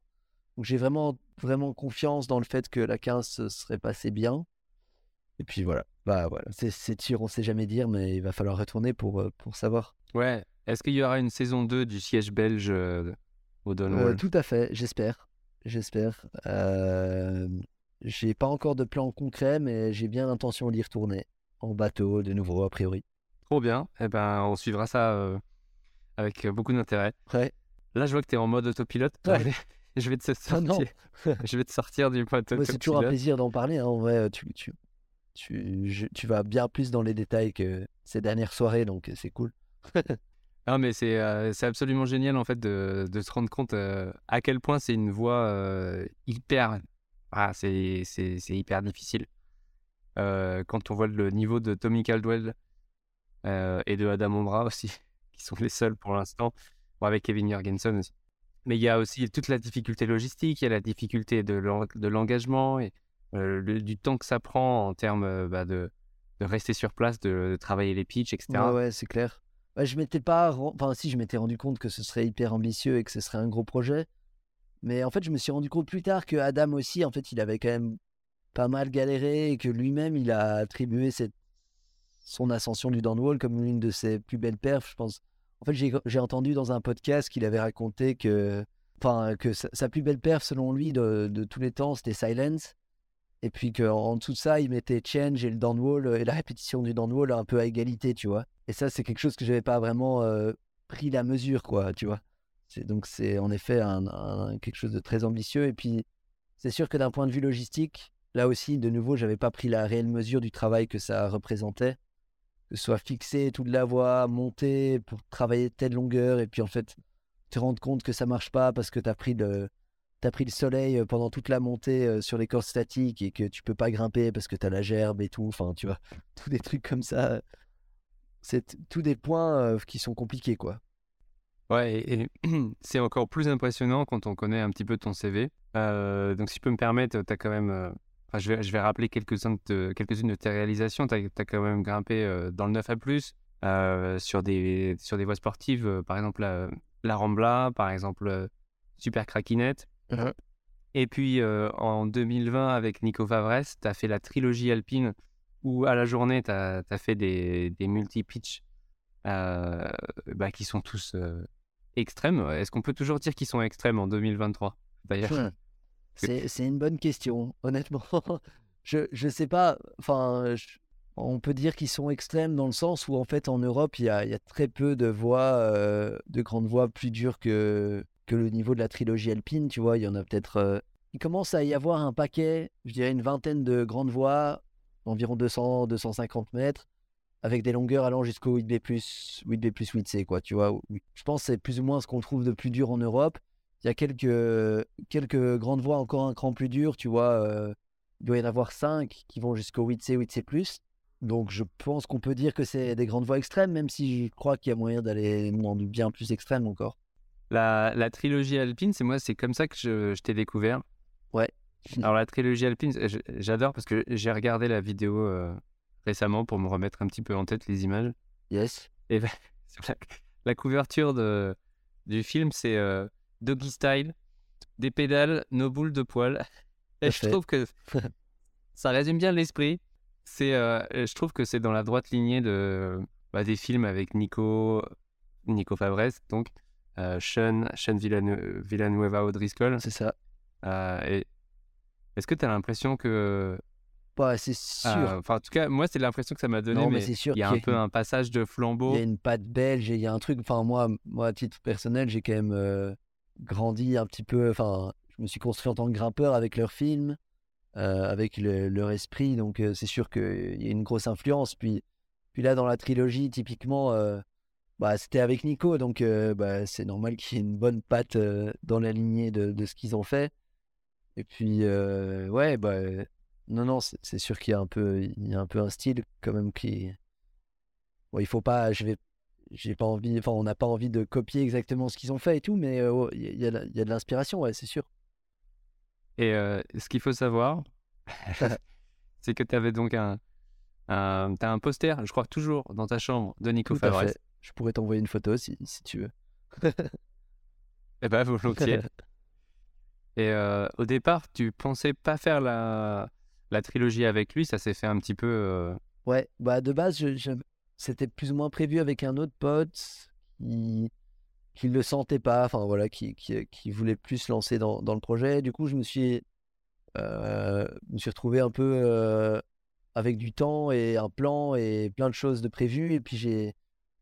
A: Donc j'ai vraiment vraiment confiance dans le fait que la 15 serait passée bien. Et puis voilà, bah voilà, c'est tir, on sait jamais dire, mais il va falloir retourner pour, euh, pour savoir.
B: Ouais. Est-ce qu'il y aura une saison 2 du siège belge au Donwall
A: Tout à fait, j'espère. J'espère. Euh, j'ai pas encore de plan concret, mais j'ai bien l'intention d'y retourner en bateau de nouveau, a priori.
B: Trop bien. Eh ben, on suivra ça avec beaucoup d'intérêt.
A: Ouais.
B: Là, je vois que tu es en mode autopilote. je vais te
A: Ah
B: sortir. je vais te sortir du mode
A: Ouais, c'est toujours un
B: autopilote.
A: plaisir d'en parler. hein. En vrai, tu, tu, tu, je- tu vas bien plus dans les détails que ces dernières soirées, donc euh, c'est cool.
B: Non, mais c'est euh, c'est absolument génial en fait de, de se rendre compte euh, à quel point c'est une voie euh, hyper. Ah, c'est hyper difficile. Euh, quand on voit le niveau de Tommy Caldwell euh, et de Adam Ombra aussi, qui sont les seuls pour l'instant, bon, avec Kevin Jorgensen aussi. Mais il y a aussi toute la difficulté logistique, il y a la difficulté de l'en- de l'engagement et euh, du temps que ça prend en termes bah, de, de rester sur place, de, travailler les pitchs, etc.
A: Ouais, ouais, c'est clair. Bah, je m'étais pas. Enfin, si, je m'étais rendu compte que ce serait hyper ambitieux et que ce serait un gros projet. Mais en fait, je me suis rendu compte plus tard que Adam aussi, en fait, il avait quand même pas mal galéré et que lui-même, il a attribué cette... son ascension du downwall comme l'une de ses plus belles perfs, je pense. En fait, j'ai entendu dans un podcast qu'il avait raconté que, enfin, que sa, plus belle perf, selon lui, de, de tous les temps, c'était Silence. Et puis qu'en dessous de ça, il mettait Change et le downwall et la répétition du downwall un peu à égalité, tu vois. Et ça, c'est quelque chose que j'avais pas vraiment euh, pris la mesure, quoi, tu vois. C'est- Donc c'est en effet quelque chose de très ambitieux. Et puis, c'est sûr que d'un point de vue logistique, là aussi, de nouveau, j'avais pas pris la réelle mesure du travail que ça représentait. Que ce soit fixer toute la voie, monter pour travailler telle longueur, et puis en fait, te rendre compte que ça marche pas parce que tu pris le. T'as pris le soleil euh, pendant toute la montée euh, sur les cordes statiques et que tu peux pas grimper parce que tu as la gerbe et tout. Enfin, tu vois, tous des trucs comme ça. C'est t- tous des points euh, qui sont compliqués, quoi.
B: Ouais, et, et c'est encore plus impressionnant quand on connaît un petit peu ton CV. Euh, donc, si je peux me permettre, tu as quand même. euh, enfin, je, vais, je vais rappeler quelques-unes de, tes réalisations. Tu as, quand même grimpé euh, dans le 9 A, euh, sur, des, sur des voies sportives, par exemple la, la Rambla, par exemple Super Craquinette.
A: Mhm.
B: Et puis en 2020, avec Nico Favres, tu as fait la trilogie alpine où à la journée, tu as, fait des, des multi-pitch bah, qui sont tous extrêmes. Est-ce qu'on peut toujours dire qu'ils sont extrêmes en 2023 D'ailleurs?
A: C'est c'est une bonne question, honnêtement. je je sais pas. Enfin, je- on peut dire qu'ils sont extrêmes dans le sens où en fait en Europe il y a, il y a très peu de voies, euh, de grandes voies plus dures que que le niveau de la trilogie alpine. Tu vois, il y en a peut-être. euh, il commence à y avoir un paquet, je dirais une vingtaine de grandes voies, environ 200, 250 mètres, avec des longueurs allant jusqu'au 8B+, 8B+, 8C, quoi, tu vois. Je pense que c'est plus ou moins ce qu'on trouve de plus dur en Europe. Il y a quelques, quelques grandes voies encore un cran plus dur, tu vois. euh, il doit y en avoir 5 qui vont jusqu'au 8C, 8C+. Donc je pense qu'on peut dire que c'est des grandes voies extrêmes, même si je crois qu'il y a moyen d'aller dans du bien plus extrême encore.
B: la, la trilogie alpine, c'est moi, c'est comme ça que je, je t'ai découvert.
A: Ouais.
B: Alors la trilogie alpine, j'adore parce que j'ai regardé la vidéo euh, récemment pour me remettre un petit peu en tête les images.
A: Yes.
B: Et ben, la, la couverture de, du film, c'est euh, Doggy Style, des pédales, nos boules de poils. Et je trouve que ça résume bien l'esprit. C'est, euh, je trouve que c'est dans la droite lignée de, bah, des films avec Nico, Nico Fabres, donc euh, Sean, Sean Villanueva O'Driscoll.
A: C'est ça.
B: Et Est-ce que tu as l'impression que.
A: Bah, c'est sûr.
B: euh, Enfin, en tout cas, moi, c'est l'impression que ça m'a donné,
A: non, mais,
B: mais
A: c'est sûr
B: il y a un peu un passage de flambeau.
A: Il y a une patte belge et il y a un truc. Enfin, moi, moi à titre personnel, j'ai quand même euh, grandi un petit peu. Enfin, je me suis construit en tant que grimpeur avec leurs films, euh, avec le- leur esprit. Donc, euh, c'est sûr qu'il y a une grosse influence. Puis, puis là, dans la trilogie, typiquement, bah, c'était avec Nico. Donc, bah, c'est normal qu'il y ait une bonne patte dans la lignée de, de ce qu'ils ont fait. Et puis, ouais, bah, non, non, c'est sûr qu'il y a un peu, il y a un peu un style quand même qui. Bon, il faut pas, je vais, j'ai pas envie, enfin, on n'a pas envie de copier exactement ce qu'ils ont fait et tout, mais euh, oh, il y, a- il y y a de l'inspiration, ouais, c'est sûr.
B: Et euh, ce qu'il faut savoir, c'est que tu avais donc un, un, t'as un poster, je crois toujours, dans ta chambre de Nico
A: fait. Je pourrais t'envoyer une photo si, si tu veux.
B: Eh ben, volontiers. Et euh, au départ, tu pensais pas faire la, la trilogie avec lui, ça s'est fait un petit peu. euh,
A: Ouais, bah de base, c'était plus ou moins prévu avec un autre pote qui qui le sentait pas, enfin voilà, qui, qui, qui voulait plus se lancer dans, dans le projet. Du coup, je me suis, euh, me suis retrouvé un peu euh, avec du temps et un plan et plein de choses de prévues. Et puis j'ai,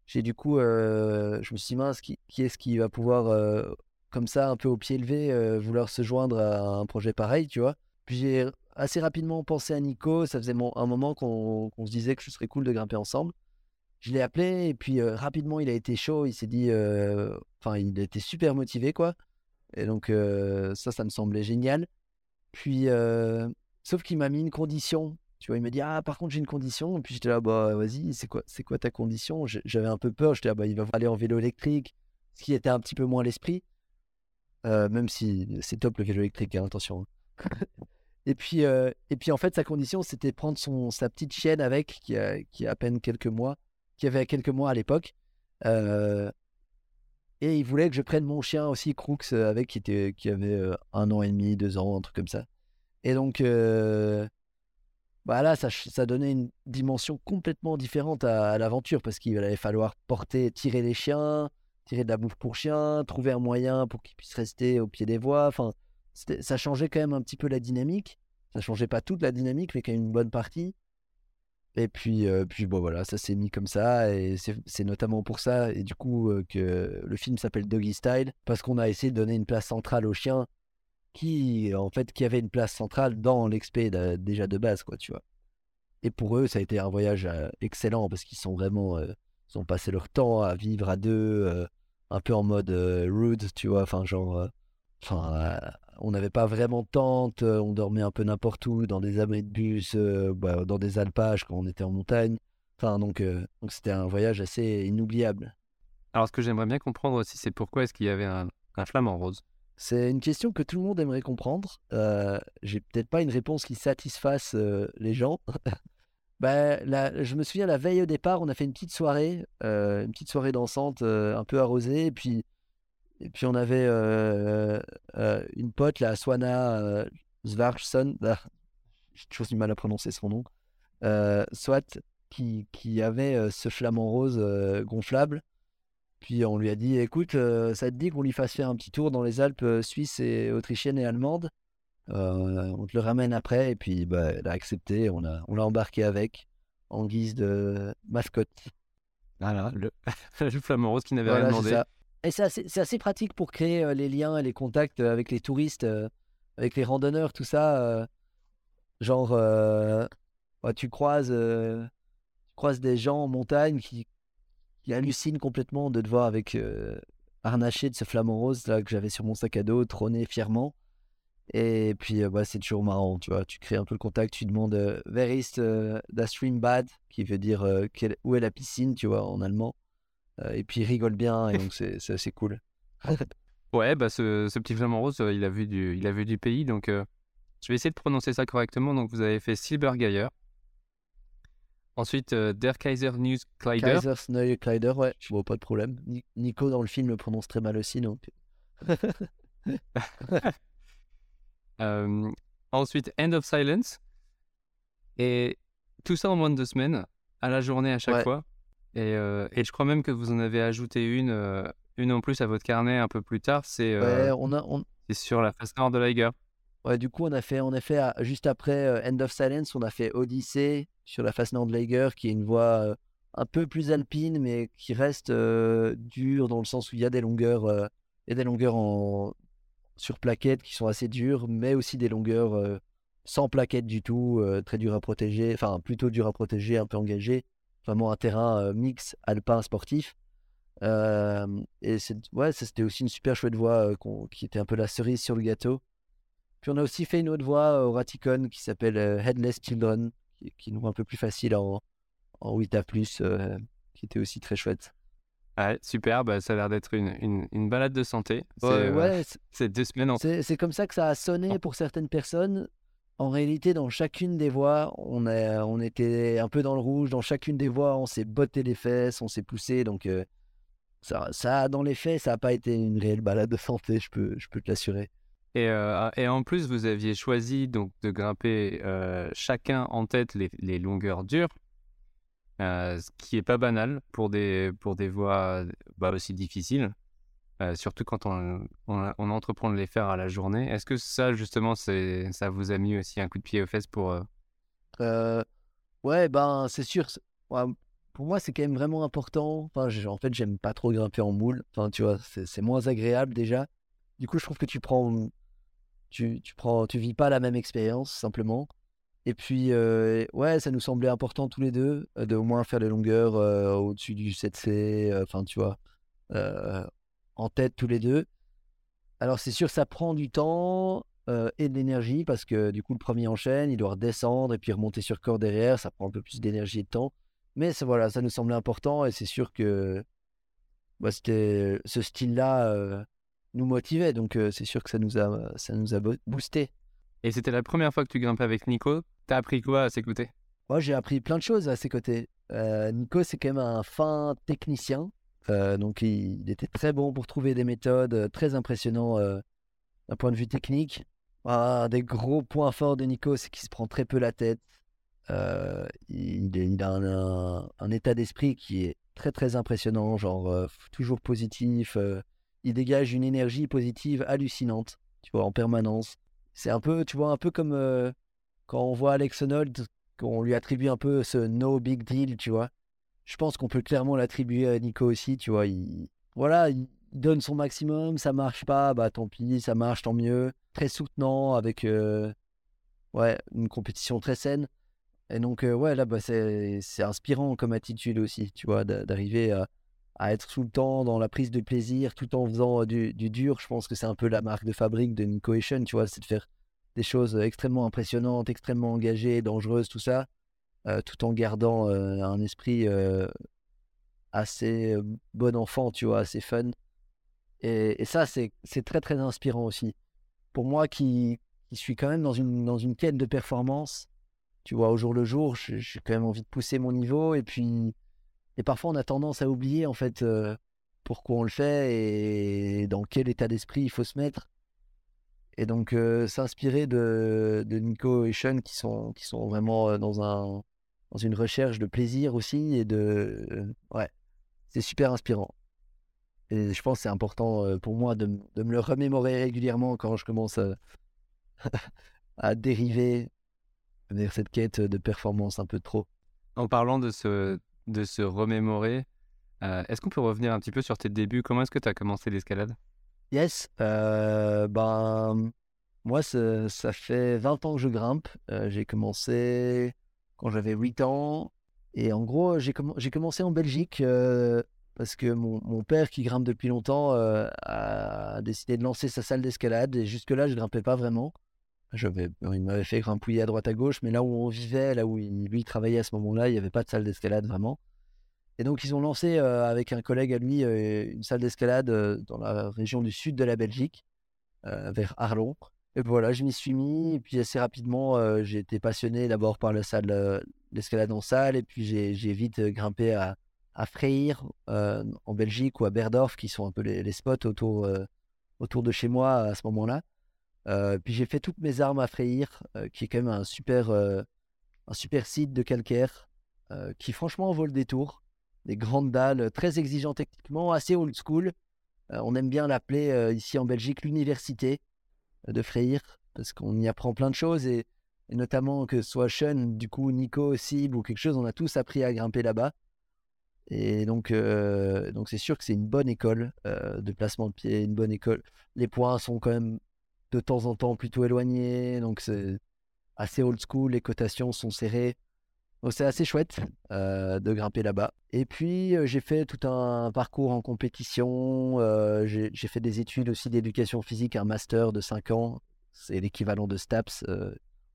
A: j'ai du coup, euh, je me suis dit, mince, qui, qui est-ce qui va pouvoir, euh, comme ça, un peu au pied levé, euh, vouloir se joindre à un projet pareil, tu vois. Puis j'ai assez rapidement pensé à Nico. Ça faisait un moment qu'on qu'on se disait que ce serait cool de grimper ensemble. Je l'ai appelé et puis euh, rapidement il a été chaud. Il s'est dit, euh, enfin il était super motivé quoi. Et donc euh, ça, ça me semblait génial. Puis sauf qu'il m'a mis une condition. Tu vois, il m'a dit ah par contre j'ai une condition. Et puis j'étais là bah vas-y c'est quoi quoi ta condition? J'avais un peu peur. J'étais là bah il va aller en vélo électrique, ce qui était un petit peu moins l'esprit. Même si c'est top le vélo électrique, hein, attention. Et puis, euh, et puis en fait, sa condition, c'était prendre son, sa petite chienne avec, qui a, qui a à peine quelques mois, qui avait quelques mois à l'époque. Euh, et il voulait que je prenne mon chien aussi, Crooks, euh, avec, qui, était, qui avait un an et demi, deux ans, un truc comme ça. Et donc, euh, bah ça, ça donnait une dimension complètement différente à, à l'aventure, parce qu'il allait falloir porter, tirer les chiens, tirer de la bouffe pour chien, trouver un moyen pour qu'ils puissent rester au pied des voies. Enfin, ça changeait quand même un petit peu la dynamique. Ça changeait pas toute la dynamique, mais quand même une bonne partie. Et puis, euh, puis bon, voilà, ça s'est mis comme ça. Et c'est notamment pour ça, et du coup, euh, que le film s'appelle Doggy Style, parce qu'on a essayé de donner une place centrale aux chiens, qui, en fait, qui avait une place centrale dans l'expé déjà de base, quoi, tu vois. Et pour eux, ça a été un voyage euh, excellent, parce qu'ils sont vraiment. ils ont passé leur temps à vivre à deux, un peu en mode rude, tu vois, enfin, genre. Enfin, on n'avait pas vraiment de tente, euh, on dormait un peu n'importe où, dans des abris de bus, euh, bah, dans des alpages quand on était en montagne. Enfin, donc, euh, donc c'était un voyage assez inoubliable.
B: Alors, ce que j'aimerais bien comprendre aussi, c'est pourquoi est-ce qu'il y avait un, un flamant rose?
A: C'est une question que tout le monde aimerait comprendre. Euh, J'ai peut-être pas une réponse qui satisfasse les gens. Bah, la- je me souviens, la veille au départ, on a fait une petite soirée, une petite soirée dansante, un peu arrosée. Et puis, et puis on avait euh, euh, une pote, la Swana euh, Svarsson, ah, j'ai toujours du mal à prononcer son nom, euh, soit, qui, qui avait ce flamant rose gonflable. Puis on lui a dit, écoute, ça te dit qu'on lui fasse faire un petit tour dans les Alpes suisses et autrichiennes et allemandes? On te le ramène après. Et puis bah, elle a accepté, on l'a on l'a embarqué avec en guise de mascotte.
B: Voilà, le, le flamant rose qui n'avait
A: Voilà,
B: rien demandé.
A: Et c'est assez, pratique pour créer euh, les liens et les contacts euh, avec les touristes, euh, avec les randonneurs, tout ça. genre, ouais, tu croises, tu croises des gens en montagne qui, hallucinent complètement de te voir avec harnaché de ce flamant rose là que j'avais sur mon sac à dos, trôné fièrement. Et puis, bah, c'est toujours marrant, tu vois. Tu crées un peu le contact, tu demandes euh, Where is the, stream bad? qui veut dire où est la piscine, tu vois, en allemand. Euh, et puis, il rigole bien, et donc c'est assez cool.
B: Ouais, bah ce, ce petit flamant rose, euh, il a vu du, il a vu du pays, donc euh, je vais essayer de prononcer ça correctement. Donc vous avez fait Silbergeier. Ensuite, euh, Der Kaiser News Kleider.
A: Kaisersneue Kleider, ouais, bon, pas de problème. Ni- Nico, dans le film, le prononce très mal aussi, donc.
B: Euh, ensuite, End of Silence. Et tout ça en moins de deux semaines, à la journée à chaque
A: Ouais.
B: fois. Et, euh, et je crois même que vous en avez ajouté une, euh, une en plus à votre carnet un peu plus tard. C'est euh,
A: Ouais, on a, on,
B: sur la face nord de l'Eiger.
A: Ouais, du coup, on a fait, en effet, à- juste après End of Silence, on a fait Odyssey sur la face nord de l'Eiger, qui est une voie un peu plus alpine, mais qui reste dure dans le sens où il y a des longueurs, a des longueurs en... sur plaquettes qui sont assez dures, mais aussi des longueurs sans plaquettes du tout, très dures à protéger, enfin plutôt dures à protéger, un peu engagées. Vraiment un terrain euh, mix alpin sportif. Euh, et c'est, ouais, ça, c'était aussi une super chouette voie euh, qu'on- qui était un peu la cerise sur le gâteau. Puis on a aussi fait une autre voie au Ratikon qui s'appelle Headless Children, qui, qui est un peu plus facile en, en 8A+, euh, qui était aussi très chouette.
B: Ouais, super, bah, ça a l'air d'être une, une, une balade de santé. C'est
A: Ouais,
B: euh, deux semaines en
A: c'est c'est comme ça que ça a sonné pour certaines personnes. En réalité, dans chacune des voies, on, on était un peu dans le rouge. Dans chacune des voies, on s'est botté les fesses, on s'est poussé. Donc, ça, ça, dans les faits, ça n'a pas été une réelle balade de santé, je peux, te l'assurer.
B: Et, euh, et, en plus, vous aviez choisi donc de grimper euh, chacun en tête les, longueurs dures, euh, ce qui est pas banal pour des, pour voies bah, aussi difficiles, surtout quand on, on, entreprend de les faire à la journée. Est-ce que ça, justement, ça vous a mis aussi un coup de pied aux fesses pour...
A: ouais, ben c'est sûr. pour moi, c'est quand même vraiment important. Enfin, en fait, j'aime pas trop grimper en moule. Enfin, tu vois, c'est moins agréable déjà. Du coup, je trouve que tu prends tu, tu prends, tu vis pas la même expérience simplement. Et puis, ouais, ça nous semblait important tous les deux de au moins faire les longueurs au-dessus du 7C, enfin, tu vois, en tête tous les deux. Alors, c'est sûr, ça prend du temps et de l'énergie parce que du coup, le premier enchaîne, il doit redescendre et puis remonter sur corps derrière, ça prend un peu plus d'énergie et de temps. Mais voilà, ça nous semblait important et c'est sûr que bah, c'était ce style-là nous motivait. Donc c'est sûr que ça nous a, ça nous a boosté.
B: Et c'était la première fois que tu grimpais avec Nico. T'as appris quoi à ses côtés?
A: Moi, j'ai appris plein de choses à ses côtés. Nico, c'est quand même un fin technicien. Donc il, était très bon pour trouver des méthodes, très impressionnant d'un point de vue technique. Un des gros points forts de Nico, c'est qu'il se prend très peu la tête. il, il, a un, un état d'esprit qui est très très impressionnant, genre toujours positif, il dégage une énergie positive hallucinante, tu vois, en permanence. C'est un peu, tu vois, un peu comme euh, quand on voit Alex Honnold, qu'on lui attribue un peu ce no big deal, tu vois. Je pense qu'on peut clairement l'attribuer à Nico aussi, tu vois. Il, voilà, il donne son maximum, ça marche pas, bah tant pis, ça marche, tant mieux. Très soutenant, avec euh, ouais, une compétition très saine. Et donc, euh, ouais, là, bah, c'est inspirant comme attitude aussi, tu vois, d'arriver à, être tout le temps dans la prise de plaisir tout en faisant du, dur. Je pense que c'est un peu la marque de fabrique de Nico Echen, tu vois, c'est de faire des choses extrêmement impressionnantes, extrêmement engagées, dangereuses, tout ça, tout en gardant un esprit assez bon enfant, tu vois, assez fun. Et, ça, c'est très, très inspirant aussi. Pour moi qui, suis quand même dans une, dans une quête de performance, tu vois, au jour le jour, j'ai quand même envie de pousser mon niveau et puis et parfois, on a tendance à oublier en fait euh, pourquoi on le fait et dans quel état d'esprit il faut se mettre. Et donc, euh, s'inspirer de, de, Nico et Sean qui sont, qui sont vraiment euh, dans, un, dans une recherche de plaisir aussi et de. ouais, c'est super inspirant. Et je pense que c'est important pour moi de, de, me le remémorer régulièrement quand je commence à, à dériver vers cette quête de performance un peu trop.
B: En parlant de ce, de se remémorer. Euh, est-ce qu'on peut revenir un petit peu sur tes débuts? Comment est-ce que tu as commencé l'escalade?
A: Yes, euh, ben, moi, ça, fait 20 ans que je grimpe. Euh, j'ai commencé quand j'avais 8 ans. Et en gros, j'ai commencé en Belgique parce que mon, père, qui grimpe depuis longtemps, a décidé de lancer sa salle d'escalade. Et jusque-là, je grimpais pas vraiment. il m'avait fait grimpouiller à droite à gauche, mais là où on vivait, là où il, lui travaillait à ce moment-là, il n'y avait pas de salle d'escalade vraiment. Et donc, ils ont lancé euh, avec un collègue à lui euh, une salle d'escalade euh, dans la région du sud de la Belgique, vers Arlon. Et voilà, je m'y suis mis. Et puis, assez rapidement, j'ai été passionné d'abord par la salle, l'escalade en salle. Et puis, j'ai vite grimpé à, à Freyr, en Belgique, ou à Berdorf, qui sont un peu les, spots autour, autour de chez moi à ce moment-là. puis, j'ai fait toutes mes armes à Freyr, qui est quand même un super, un super site de calcaire, qui franchement vaut le détour des grandes dalles très exigeantes techniquement, assez old school. Euh, on aime bien l'appeler euh, ici en Belgique l'université de Freyr parce qu'on y apprend plein de choses et, notamment que soit Sean, du coup Nico, Sib ou quelque chose, on a tous appris à grimper là-bas. Et donc, euh, donc c'est sûr que c'est une bonne école de placement de pied, une bonne école. Les points sont quand même de temps en temps plutôt éloignés, donc c'est assez old school, les cotations sont serrées c'est assez chouette de grimper là-bas. Et puis j'ai fait tout un parcours en compétition. J'ai fait des études aussi d'éducation physique, un master de 5 ans. C'est l'équivalent de STAPS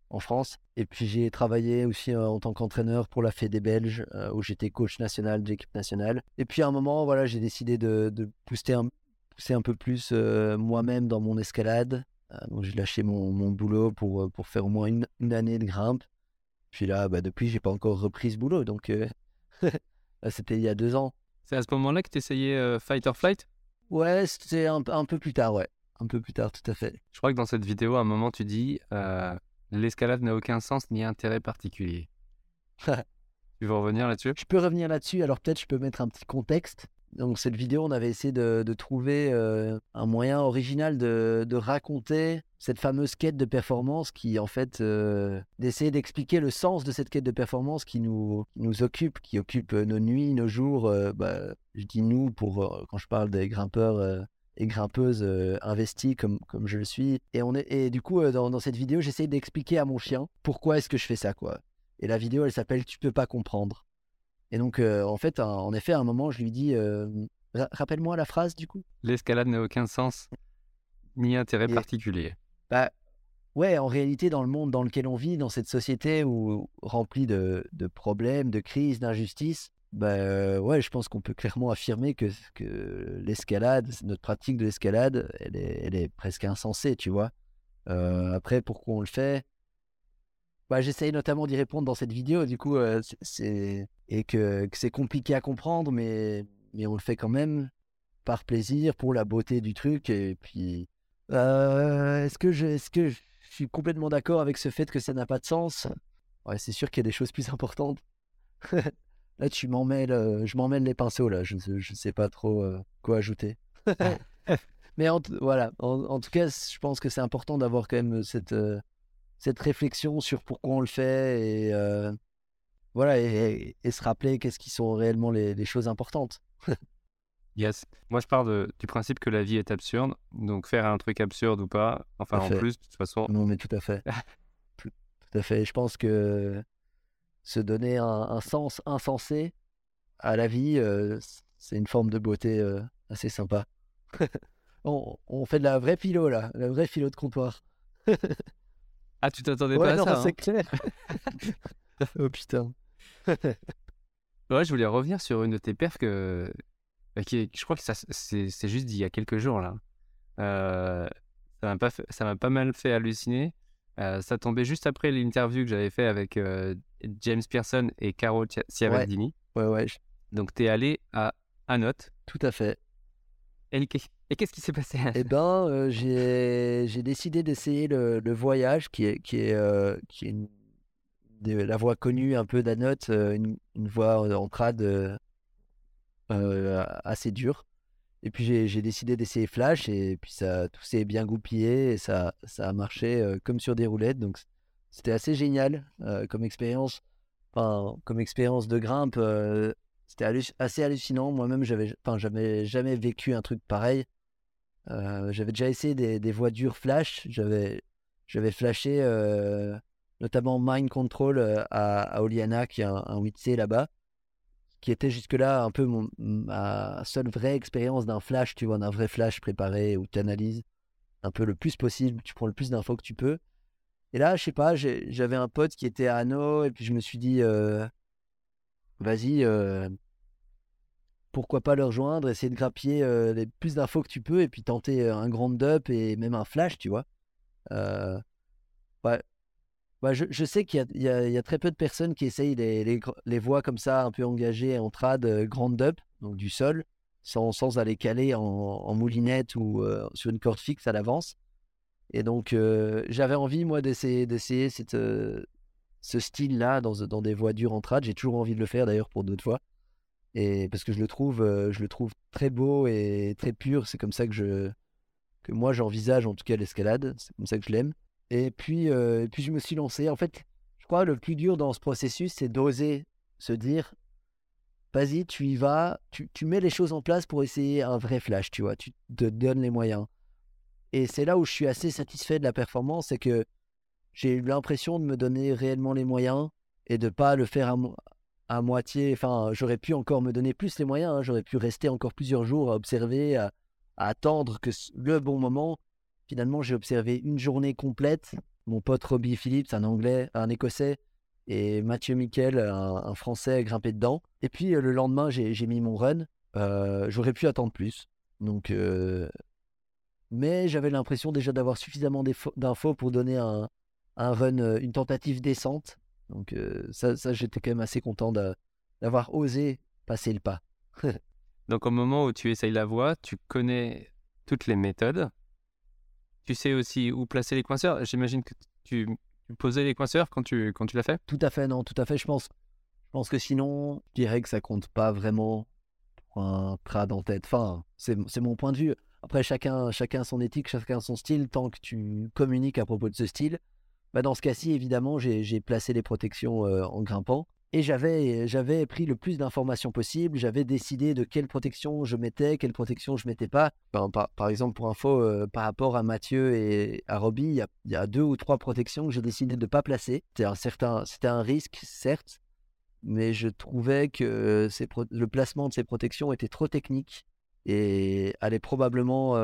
A: en France. Et puis j'ai travaillé aussi en tant qu'entraîneur pour la Fédé belge, où j'étais coach national de l'équipe nationale. Et puis à un moment, voilà, j'ai décidé de, pousser, un, peu plus moi-même dans mon escalade. donc j'ai lâché mon, boulot pour, faire au moins une année de grimpe. Puis là, bah, depuis, j'ai pas encore repris ce boulot. Donc, c'était il y a deux ans.
B: C'est à ce moment-là que tu essayais Fight or Flight?
A: Ouais, c'était un, un, peu plus tard, ouais. Un peu plus tard, tout à fait.
B: Je crois que dans cette vidéo, à un moment, tu dis l'escalade n'a aucun sens ni intérêt particulier. tu veux revenir là-dessus?
A: Je peux revenir là-dessus. Alors peut-être je peux mettre un petit contexte. Donc cette vidéo, on avait essayé de, trouver euh, un moyen original de, raconter cette fameuse quête de performance qui, en fait, euh, d'essayer d'expliquer le sens de cette quête de performance qui nous, nous occupe, qui occupe nos nuits, nos jours. Euh, bah, je dis nous pour quand je parle des grimpeurs et grimpeuses investis comme, comme je le suis. Et, on est, et du coup, dans, cette vidéo, j'essaie d'expliquer à mon chien pourquoi est-ce que je fais ça, quoi. Et la vidéo, elle s'appelle Tu peux pas comprendre. Et donc, euh, en fait, en effet, à un moment, je lui dis euh, Rappelle-moi la phrase du coup.
B: L'escalade n'a aucun sens ni intérêt particulier.
A: Bah, ouais, en réalité, dans le monde dans lequel on vit, dans cette société où, remplie de, de problèmes, de crises, d'injustices, bah, ouais, je pense qu'on peut clairement affirmer que, que l'escalade, notre pratique de l'escalade, elle est, elle est presque insensée, tu vois. Euh, après, pourquoi on le fait? Bah, J'essaye notamment d'y répondre dans cette vidéo, du coup, euh, c'est et que, que c'est compliqué à comprendre, mais, mais on le fait quand même par plaisir, pour la beauté du truc. Et puis, euh, est-ce que, je, est que je suis complètement d'accord avec ce fait que ça n'a pas de sens? Ouais, c'est sûr qu'il y a des choses plus importantes. là, tu m'en mêles, je m'emmène les pinceaux, là. Je ne sais pas trop euh, quoi ajouter. mais en, voilà, en, en, tout cas, je pense que c'est important d'avoir quand même cette cette réflexion sur pourquoi on le fait et euh, voilà et, se rappeler qu'est-ce qui sont réellement les, choses importantes.
B: yes. Moi, je pars du principe que la vie est absurde, donc faire un truc absurde ou pas, enfin en plus, de toute façon.
A: Non, mais tout à fait. tout, à fait. Je pense que se donner un, sens insensé à la vie, euh, c'est une forme de beauté euh, assez sympa. on, on, fait de la vraie philo là, la vraie philo de comptoir.
B: Ah, tu t'attendais pas à ça
A: c'est hein. clair. oh putain.
B: ouais, je voulais revenir sur une de tes perfs que, bah, qui, je crois que ça, c'est, juste d'il y a quelques jours là. Euh, ça m'a pas, ça m'a pas mal fait halluciner. Euh, ça tombait juste après l'interview que j'avais fait avec euh, James Pearson et Caro Ciavaldini.
A: Ouais, ouais.
B: Donc, tu es allé à Anote.
A: Tout à fait.
B: Et, qu'est-ce qui s'est passé
A: Eh ben, euh, j'ai décidé d'essayer le, le, voyage, qui est, qui est, euh, qui est une, de, la voie connue un peu d'Anote, euh, une, une, voie en crade assez dure. Et puis j'ai décidé d'essayer Flash, et puis ça, tout s'est bien goupillé, et ça, ça a marché comme sur des roulettes. Donc c'était assez génial comme expérience. Enfin, comme expérience de grimpe, c'était assez hallucinant. Moi-même, j'avais, j'avais jamais vécu un truc pareil. Euh, j'avais déjà essayé des, des voies dures flash. J'avais, flashé euh, notamment Mind Control euh, à, Oliana, qui est un, un 8C là-bas, qui était jusque-là un peu ma seule vraie expérience d'un flash, tu vois, d'un vrai flash préparé où tu analyses un peu le plus possible, tu prends le plus d'infos que tu peux. Et là, je sais pas, j'avais un pote qui était à Hanau, et puis je me suis dit, vas-y, pourquoi pas le rejoindre, essayer de grappiller euh, les plus d'infos que tu peux et puis tenter euh, un grand up et même un flash, tu vois. Euh, ouais. je, je, sais qu'il y, y, a, très peu de personnes qui essayent les, les, les voies comme ça, un peu engagées en trad, grand up, donc du sol, sans, sans aller caler en, en moulinette ou sur une corde fixe à l'avance. Et donc, j'avais envie, moi, d'essayer cette, ce style-là dans, dans des voies dures en trad. J'ai toujours envie de le faire, d'ailleurs, pour d'autres fois. Et parce que je le trouve euh, je le trouve très beau et très pur. C'est comme ça que je que moi j'envisage en tout cas l'escalade. C'est comme ça que je l'aime. Et puis euh, et puis je me suis lancé. En fait je crois le plus dur dans ce processus c'est d'oser se dire vas-y tu y vas tu, tu mets les choses en place pour essayer un vrai flash tu vois. Tu te donnes les moyens. Et c'est là où je suis assez satisfait de la performance c'est que j'ai eu l'impression de me donner réellement les moyens et de pas le faire à, moitié. Enfin, j'aurais pu encore me donner plus les moyens. Hein. J'aurais pu rester encore plusieurs jours à observer, à, attendre que le bon moment. Finalement, j'ai observé une journée complète. Mon pote Robbie Phillips, un Anglais, un Écossais, et Mathieu Miquel, un, Français, grimpé dedans. Et puis euh, le lendemain, j'ai mis mon run. Euh, j'aurais pu attendre plus. Donc, euh, mais j'avais l'impression déjà d'avoir suffisamment d'infos pour donner un, un run, euh, une tentative décente. Donc euh, ça, ça j'étais quand même assez content d'avoir osé passer le pas.
B: Donc au moment où tu essayes la voix, tu connais toutes les méthodes. Tu sais aussi où placer les coinceurs. J'imagine que tu, posais les coinceurs quand tu, quand tu l'as fait?
A: Tout à fait, non, tout à fait. Je pense, je pense que sinon, je dirais que ça compte pas vraiment pour un trad en tête. Enfin, c'est mon point de vue. Après, chacun, chacun son éthique, chacun son style, tant que tu communiques à propos de ce style. Bah dans ce cas-ci, évidemment, j'ai placé les protections en grimpant. Et j'avais, pris le plus d'informations possible. J'avais décidé de quelle protection je mettais, quelle protection je mettais pas. par, exemple, pour info, par rapport à Mathieu et à Robbie, il y a, deux ou trois protections que j'ai décidé de ne pas placer. C'était un, un risque, certes, mais je trouvais que le placement de ces protections était trop technique et allait probablement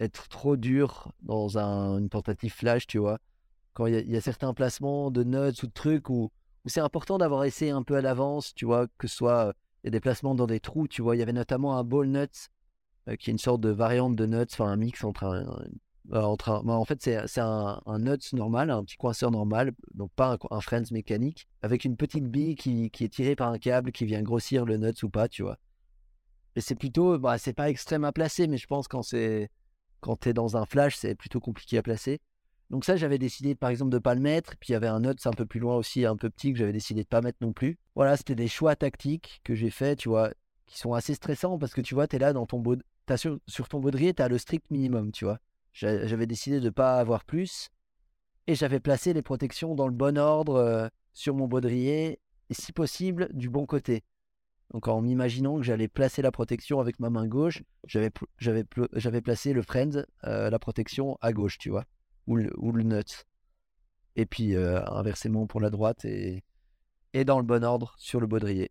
A: être trop dur dans un, une tentative flash, tu vois. Quand il y, a certains placements de nuts ou de trucs où, c'est important d'avoir essayé un peu à l'avance, tu vois, que ce soit a des placements dans des trous, tu vois. Il y avait notamment un ball nuts euh, qui est une sorte de variante de nuts, enfin un mix entre un, euh, entre bah, en fait, c'est un, un, nuts normal, un petit coinceur normal, donc pas un, un Friends mécanique, avec une petite bille qui, qui, est tirée par un câble qui vient grossir le nuts ou pas, tu vois. Et c'est plutôt, bah, c'est pas extrême à placer, mais je pense quand c'est quand tu es dans un flash, c'est plutôt compliqué à placer. Donc ça, j'avais décidé par exemple de pas le mettre. Puis il y avait un nuts un peu plus loin aussi, un peu petit, que j'avais décidé de pas mettre non plus. Voilà, c'était des choix tactiques que j'ai fait, tu vois, qui sont assez stressants parce que tu vois, tu es là dans ton baud... sur, ton baudrier, tu as le strict minimum, tu vois. J'avais décidé de pas avoir plus. Et j'avais placé les protections dans le bon ordre euh, sur mon baudrier, et si possible, du bon côté. Donc en m'imaginant que j'allais placer la protection avec ma main gauche, j'avais placé le friend, euh, la protection à gauche, tu vois, ou le, ou le nut. Et puis euh, inversement pour la droite et, et dans le bon ordre sur le baudrier.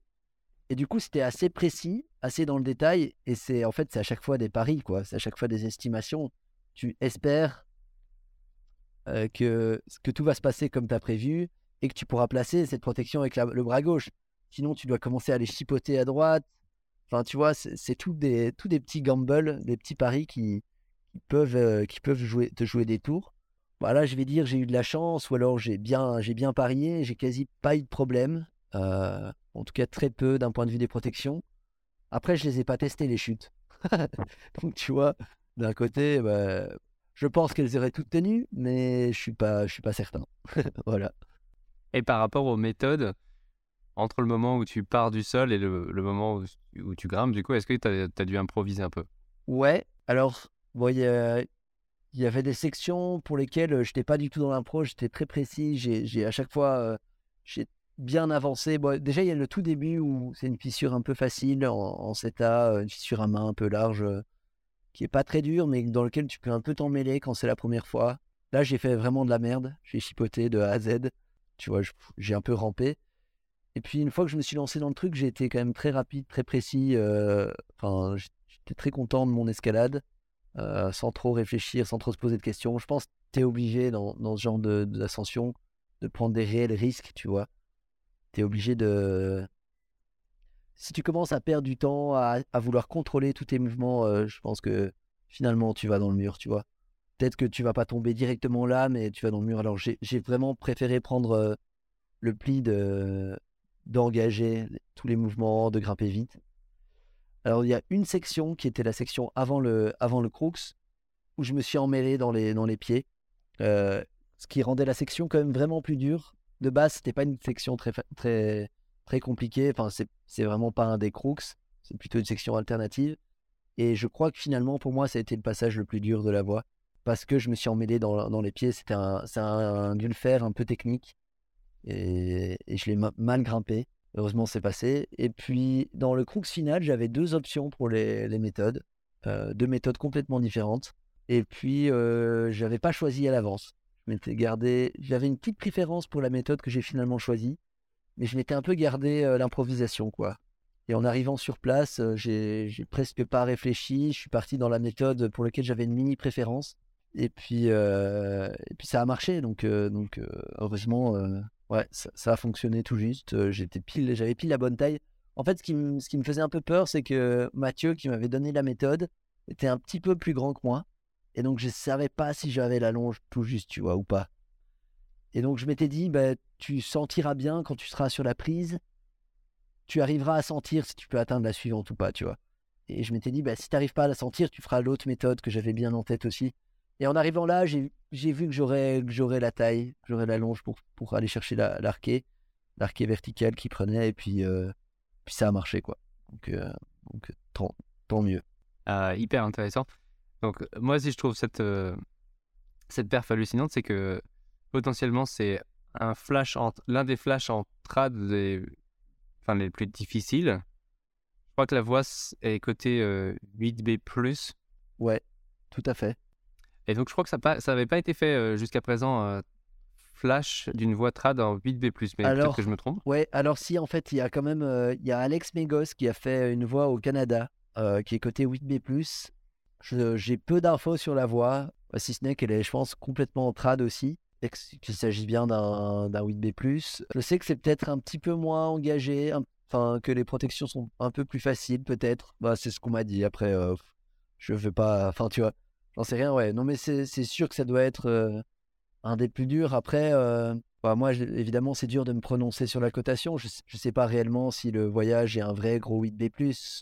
A: Et du coup, c'était assez précis, assez dans le détail, et c'est en fait c'est à chaque fois des paris, quoi. C'est à chaque fois des estimations tu espères euh, que, que tout va se passer comme tu as prévu et que tu pourras placer cette protection avec le bras gauche. Sinon, tu dois commencer à les chipoter à droite. Enfin, tu vois, c'est tout des, tout des petits gambles, des petits paris qui, peuvent, euh, qui peuvent jouer, te jouer des tours. Voilà, je vais dire j'ai eu de la chance ou alors j'ai bien, j'ai bien parié, j'ai quasi pas eu de problème. Euh, en tout cas, très peu d'un point de vue des protections. Après, je les ai pas testés les chutes. Donc, tu vois, d'un côté, bah, je pense qu'elles auraient toutes tenues, mais je suis pas, je suis pas certain. voilà.
B: Et par rapport aux méthodes, entre le moment où tu pars du sol et le, moment où, tu grimpes, du coup, est-ce que tu as, dû improviser un peu?
A: Ouais. Alors, il y, avait des sections pour lesquelles je n'étais pas du tout dans l'impro, j'étais très précis. J'ai à chaque fois, j'ai bien avancé. Bon, déjà, il y a le tout début où c'est une fissure un peu facile en, en une fissure à main un peu large qui est pas très dur, mais dans lequel tu peux un peu t'en mêler quand c'est la première fois. Là, j'ai fait vraiment de la merde. J'ai chipoté de A à Z. Tu vois, j'ai un peu rampé. Et puis, une fois que je me suis lancé dans le truc, j'ai été quand même très rapide, très précis. Enfin, j'étais très content de mon escalade, euh, sans trop réfléchir, sans trop se poser de questions. Je pense que tu es obligé dans, ce genre d'ascension de, de prendre des réels risques, tu vois. Tu es obligé de, si tu commences à perdre du temps, à, vouloir contrôler tous tes mouvements, euh, je pense que finalement tu vas dans le mur, tu vois. Peut-être que tu vas pas tomber directement là, mais tu vas dans le mur. Alors j'ai vraiment préféré prendre euh, le pli d'engager tous les mouvements, de grimper vite. Alors il y a une section qui était la section avant le, avant le crux, où je me suis emmêlé dans les, dans les pieds, euh, ce qui rendait la section quand même vraiment plus dure. De base, c'était pas une section très, très, très compliqué. Enfin, c'est vraiment pas un des crooks, c'est plutôt une section alternative. Et je crois que finalement, pour moi, ça a été le passage le plus dur de la voie. Parce que je me suis emmêlé dans, dans les pieds. C'était un, un, un un peu technique. Et je l'ai mal grimpé. Heureusement, c'est passé. Et puis, dans le crux final, j'avais deux options pour les, méthodes. Euh, deux méthodes complètement différentes. Et puis, euh, je n'avais pas choisi à l'avance. Je m'étais gardé. J'avais une petite préférence pour la méthode que j'ai finalement choisie mais je m'étais un peu gardé euh, l'improvisation, quoi. Et en arrivant sur place, j'ai presque pas réfléchi. Je suis parti dans la méthode pour laquelle j'avais une mini préférence. Et puis, ça a marché. Donc heureusement, ouais, ça, a fonctionné tout juste. J'étais pile, j'avais pile la bonne taille. En fait, ce qui, me faisait un peu peur, c'est que Mathieu, qui m'avait donné la méthode, était un petit peu plus grand que moi. Et donc, je savais pas si j'avais la longe tout juste, tu vois, ou pas. Et donc, je m'étais dit, bah, tu sentiras bien quand tu seras sur la prise. Tu arriveras à sentir si tu peux atteindre la suivante ou pas, tu vois. Et je m'étais dit, bah, si tu n'arrives pas à la sentir, tu feras l'autre méthode que j'avais bien en tête aussi. Et en arrivant là, j'ai vu que j'aurais la taille, que j'aurais la longe pour, pour aller chercher l'arqué, l'arqué vertical qui prenait, et puis, euh, puis ça a marché, quoi. Donc, euh, donc tant, tant, mieux.
B: Ah, hyper intéressant. Donc, moi, si je trouve cette, euh, cette perf hallucinante, c'est que potentiellement, c'est un flash l'un des flashs en trad des, enfin, les plus difficiles. Je crois que la voix est côté 8B+.
A: Ouais, tout à fait.
B: Et donc, je crois que ça n'avait pas été fait euh, jusqu'à présent, euh, flash d'une voix trad en 8B+, mais peut-être que je me trompe.
A: Ouais, alors si, en fait, il y a quand même euh, il y a Alex Megos qui a fait une voix au Canada, qui est côté 8B+. J'ai peu d'infos sur la voix, si ce n'est qu'elle est, je pense, complètement trad aussi, qu'il s'agit bien d'un 8B+. Je sais que c'est peut-être un petit peu moins engagé, enfin, que les protections sont un peu plus faciles, peut-être. Bah, c'est ce qu'on m'a dit. Après, je veux pas... Enfin, tu vois J'en sais rien, ouais. Non, mais c'est sûr que ça doit être un des plus durs. Après, bah, moi, évidemment, c'est dur de me prononcer sur la cotation. Je ne sais pas réellement si le voyage est un vrai gros 8B+.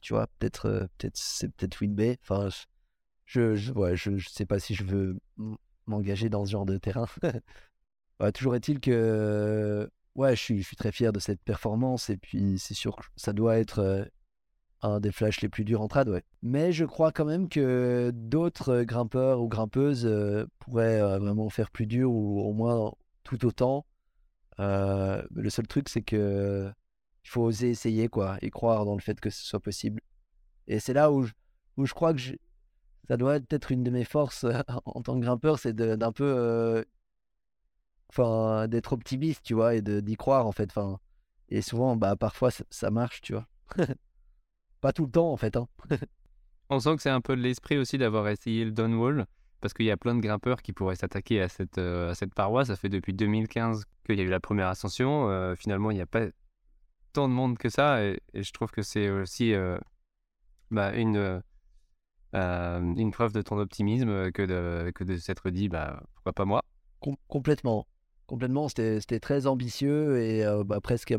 A: Tu vois, peut-être euh, peut c'est peut-être 8B. Enfin, je je, ouais, je, je, sais pas si je veux m'engager dans ce genre de terrain. Toujours est-il que ouais, je suis très fier de cette performance. Et puis, c'est sûr que ça doit être des flashs les plus durs en trad, ouais. Mais je crois quand même que d'autres grimpeurs ou grimpeuses euh, pourraient euh, vraiment faire plus dur ou au moins tout autant. Euh, le seul truc, c'est que il faut oser essayer, quoi, et croire dans le fait que ce soit possible. Et c'est là où je, où je crois que ça doit être une de mes forces en tant que grimpeur, c'est d'un peu, enfin, d'être optimiste, tu vois, et d'y croire en fait. Enfin, et souvent, bah, parfois, ça marche, tu vois. Pas tout le temps, en fait. Hein.
B: On sent que c'est un peu de l'esprit aussi d'avoir essayé le downwall, parce qu'il y a plein de grimpeurs qui pourraient s'attaquer à cette, euh, à cette paroi. Ça fait depuis 2015 qu'il y a eu la première ascension. Euh, finalement, il n'y a pas tant de monde que ça, et, je trouve que c'est aussi euh, bah, une, une preuve de ton optimisme que de, que de s'être dit, bah, pourquoi pas moi?
A: Complètement. Complètement, c'était très ambitieux et bah, presque...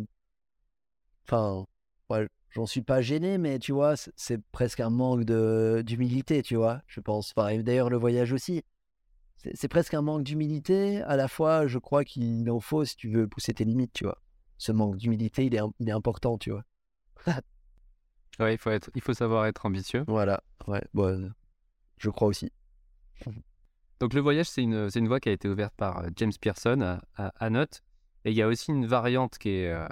A: Enfin, ouais, j'en suis pas gêné, mais tu vois, c'est presque un manque d'humilité, tu vois, je pense. Enfin, d'ailleurs, le voyage aussi. C'est presque un manque d'humilité. À la fois, je crois qu'il en faut si tu veux pousser tes limites, tu vois. Ce manque d'humilité, il est, il est important, tu vois.
B: ouais, il faut, être, il faut savoir être ambitieux.
A: Voilà, ouais, bon, je crois aussi.
B: Donc, le voyage, c'est une, une voie qui a été ouverte par euh, James Pearson à, à, à Note. Et il y a aussi une variante qui est, euh,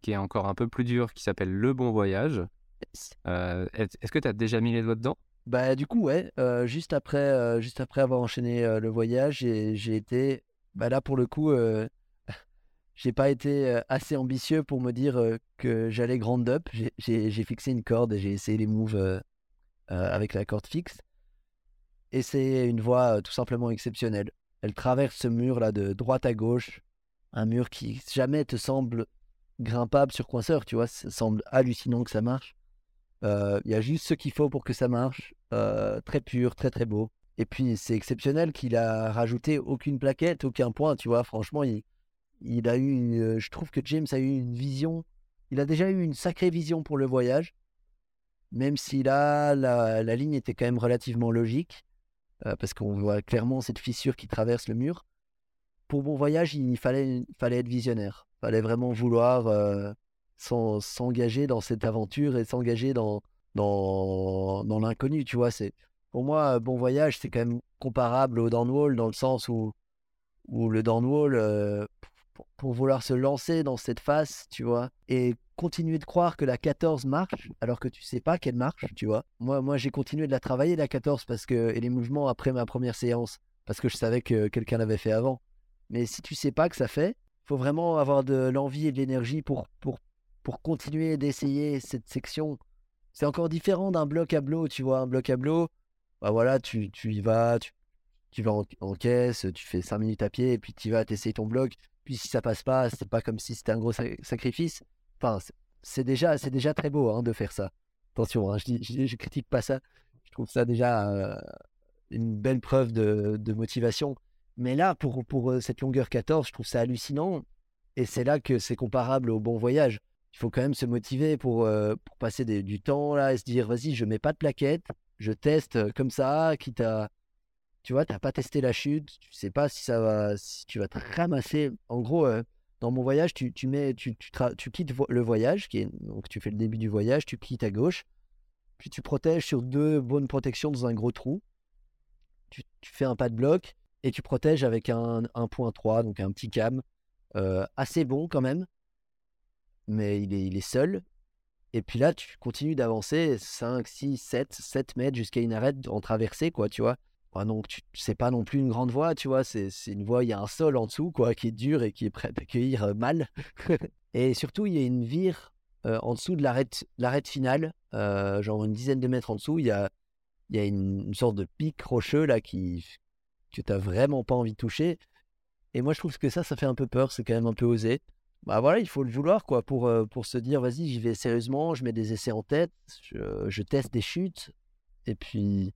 B: qui est encore un peu plus dur, qui s'appelle Le Bon Voyage. Euh, est-ce que tu as déjà mis les doigts dedans?
A: Bah du coup ouais, euh, juste après, euh, juste après avoir enchaîné le voyage, j'ai été, bah là pour le coup, j'ai pas été assez ambitieux pour me dire que j'allais grand up. J'ai fixé une corde et j'ai essayé les moves avec la corde fixe. Et c'est une voie tout simplement exceptionnelle. Elle traverse ce mur là de droite à gauche, un mur qui jamais te semble grimpable sur coinceur, tu vois. Ça semble hallucinant que ça marche. Euh, il y a juste ce qu'il faut pour que ça marche. Euh, très pur, très très beau. Et puis c'est exceptionnel qu'il a rajouté aucune plaquette, aucun point, tu vois. Franchement, il, il a eu, euh, je trouve que James a eu une vision. Il a déjà eu une sacrée vision pour le voyage, même si là, la, la ligne était quand même relativement logique, parce qu'on voit clairement cette fissure qui traverse le mur. Pour bon voyage, il fallait, il fallait être visionnaire fallait vraiment vouloir euh, s'engager dans cette aventure et s'engager dans, dans, dans l'inconnu, tu vois. C'est, pour moi, Bon Voyage, c'est quand même comparable au Downwall dans le sens où, où le Downwall, euh, pour, vouloir se lancer dans cette phase, tu vois, et continuer de croire que la 14 marche alors que tu sais pas qu'elle marche, tu vois. Moi, moi j'ai continué de la travailler, la 14, parce que, et les mouvements après ma première séance, parce que je savais que quelqu'un l'avait fait avant. Mais si tu sais pas que ça fait, faut vraiment avoir de l'envie et de l'énergie pour, pour, pour continuer d'essayer cette section. C'est encore différent d'un bloc à bloc, tu vois. Un bloc à bloc, bah voilà, tu, tu y vas, tu, tu vas en, caisse, tu fais 5 minutes à pied, et puis tu vas, t'essayer ton bloc. Puis si ça passe pas, c'est pas comme si c'était un gros sacrifice. Enfin, c'est déjà, c'est déjà très beau hein, de faire ça. Attention, hein, je, critique pas ça. Je trouve ça déjà euh, une belle preuve de motivation. Mais là, pour, pour euh, cette longueur 14, je trouve ça hallucinant. Et c'est là que c'est comparable au bon voyage. Il faut quand même se motiver pour, euh, pour passer du temps là et se dire vas-y, je mets pas de plaquettes, je teste euh, comme ça, quitte à. Tu vois, tu n'as pas testé la chute, tu sais pas si ça va, si tu vas te ramasser. En gros, dans mon voyage, tu, tu mets, tu, tu, tu quittes le voyage, qui donc tu fais le début du voyage, tu quittes à gauche, puis tu protèges sur deux bonnes protections dans un gros trou. Tu fais un pas de bloc et tu protèges avec un, un point 3, donc un petit cam, euh, assez bon quand même, mais il est, il est seul. Et puis là, tu continues d'avancer 5, 6, 7, 7 mètres jusqu'à une arête en traversée, quoi, tu vois. Donc, tu c'est pas non plus une grande voie, tu vois. C'est une voie, il y a un sol en dessous, quoi, qui est dur et qui est prêt à accueillir euh, mal. et surtout, il y a une vire euh, en dessous de l'arête l'arête finale, euh, genre une dizaine de mètres en dessous. Il y a, y a une sorte de pic rocheux, là, qui, que tu vraiment pas envie de toucher. Et moi, je trouve que ça, ça fait un peu peur. C'est quand même un peu osé. Bah voilà, il faut le vouloir, quoi, pour, euh, pour se dire, vas-y, j'y vais sérieusement, je mets des essais en tête, je, je teste des chutes. Et puis,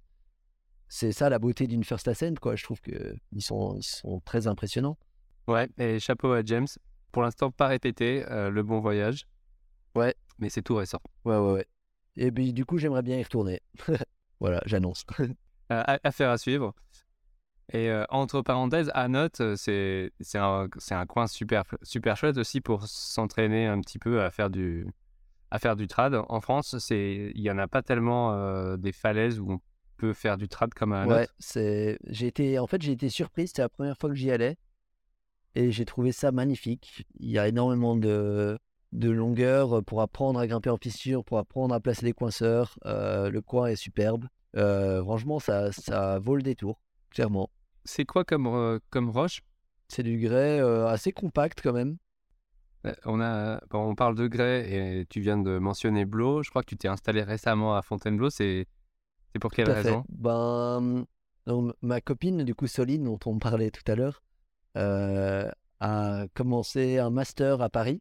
A: c'est ça la beauté d'une First Ascent, quoi. Je trouve qu'ils sont, ils sont très impressionnants.
B: Ouais, et chapeau à James. Pour l'instant, pas répété, euh, le bon voyage.
A: Ouais.
B: Mais c'est tout récent.
A: Ouais, ouais, ouais. Et puis, du coup, j'aimerais bien y retourner. voilà, j'annonce.
B: Euh, affaire à suivre. Et euh, entre parenthèses, à note, euh, c'est un, un coin super, super chouette aussi pour s'entraîner un petit peu à faire du, à faire du trad. En France, il n'y en a pas tellement euh, des falaises où on peut faire du trad comme à
A: Ouais. J'ai été. En fait, j'ai été surpris. C'était la première fois que j'y allais. Et j'ai trouvé ça magnifique. Il y a énormément de, de longueur pour apprendre à grimper en fissure, pour apprendre à placer les coinceurs. Le coin est superbe. Franchement, ça, ça vaut le détour, clairement.
B: C'est quoi comme, euh, comme roche?
A: C'est du grès euh, assez compact quand même.
B: Euh, on, a, bon, on parle de grès et tu viens de mentionner Blo. Je crois que tu t'es installé récemment à Fontainebleau. C'est c'est pour quelle raison?
A: Ben, donc, ma copine, du coup, Soline, dont on parlait tout à l'heure, euh, a commencé un master à Paris.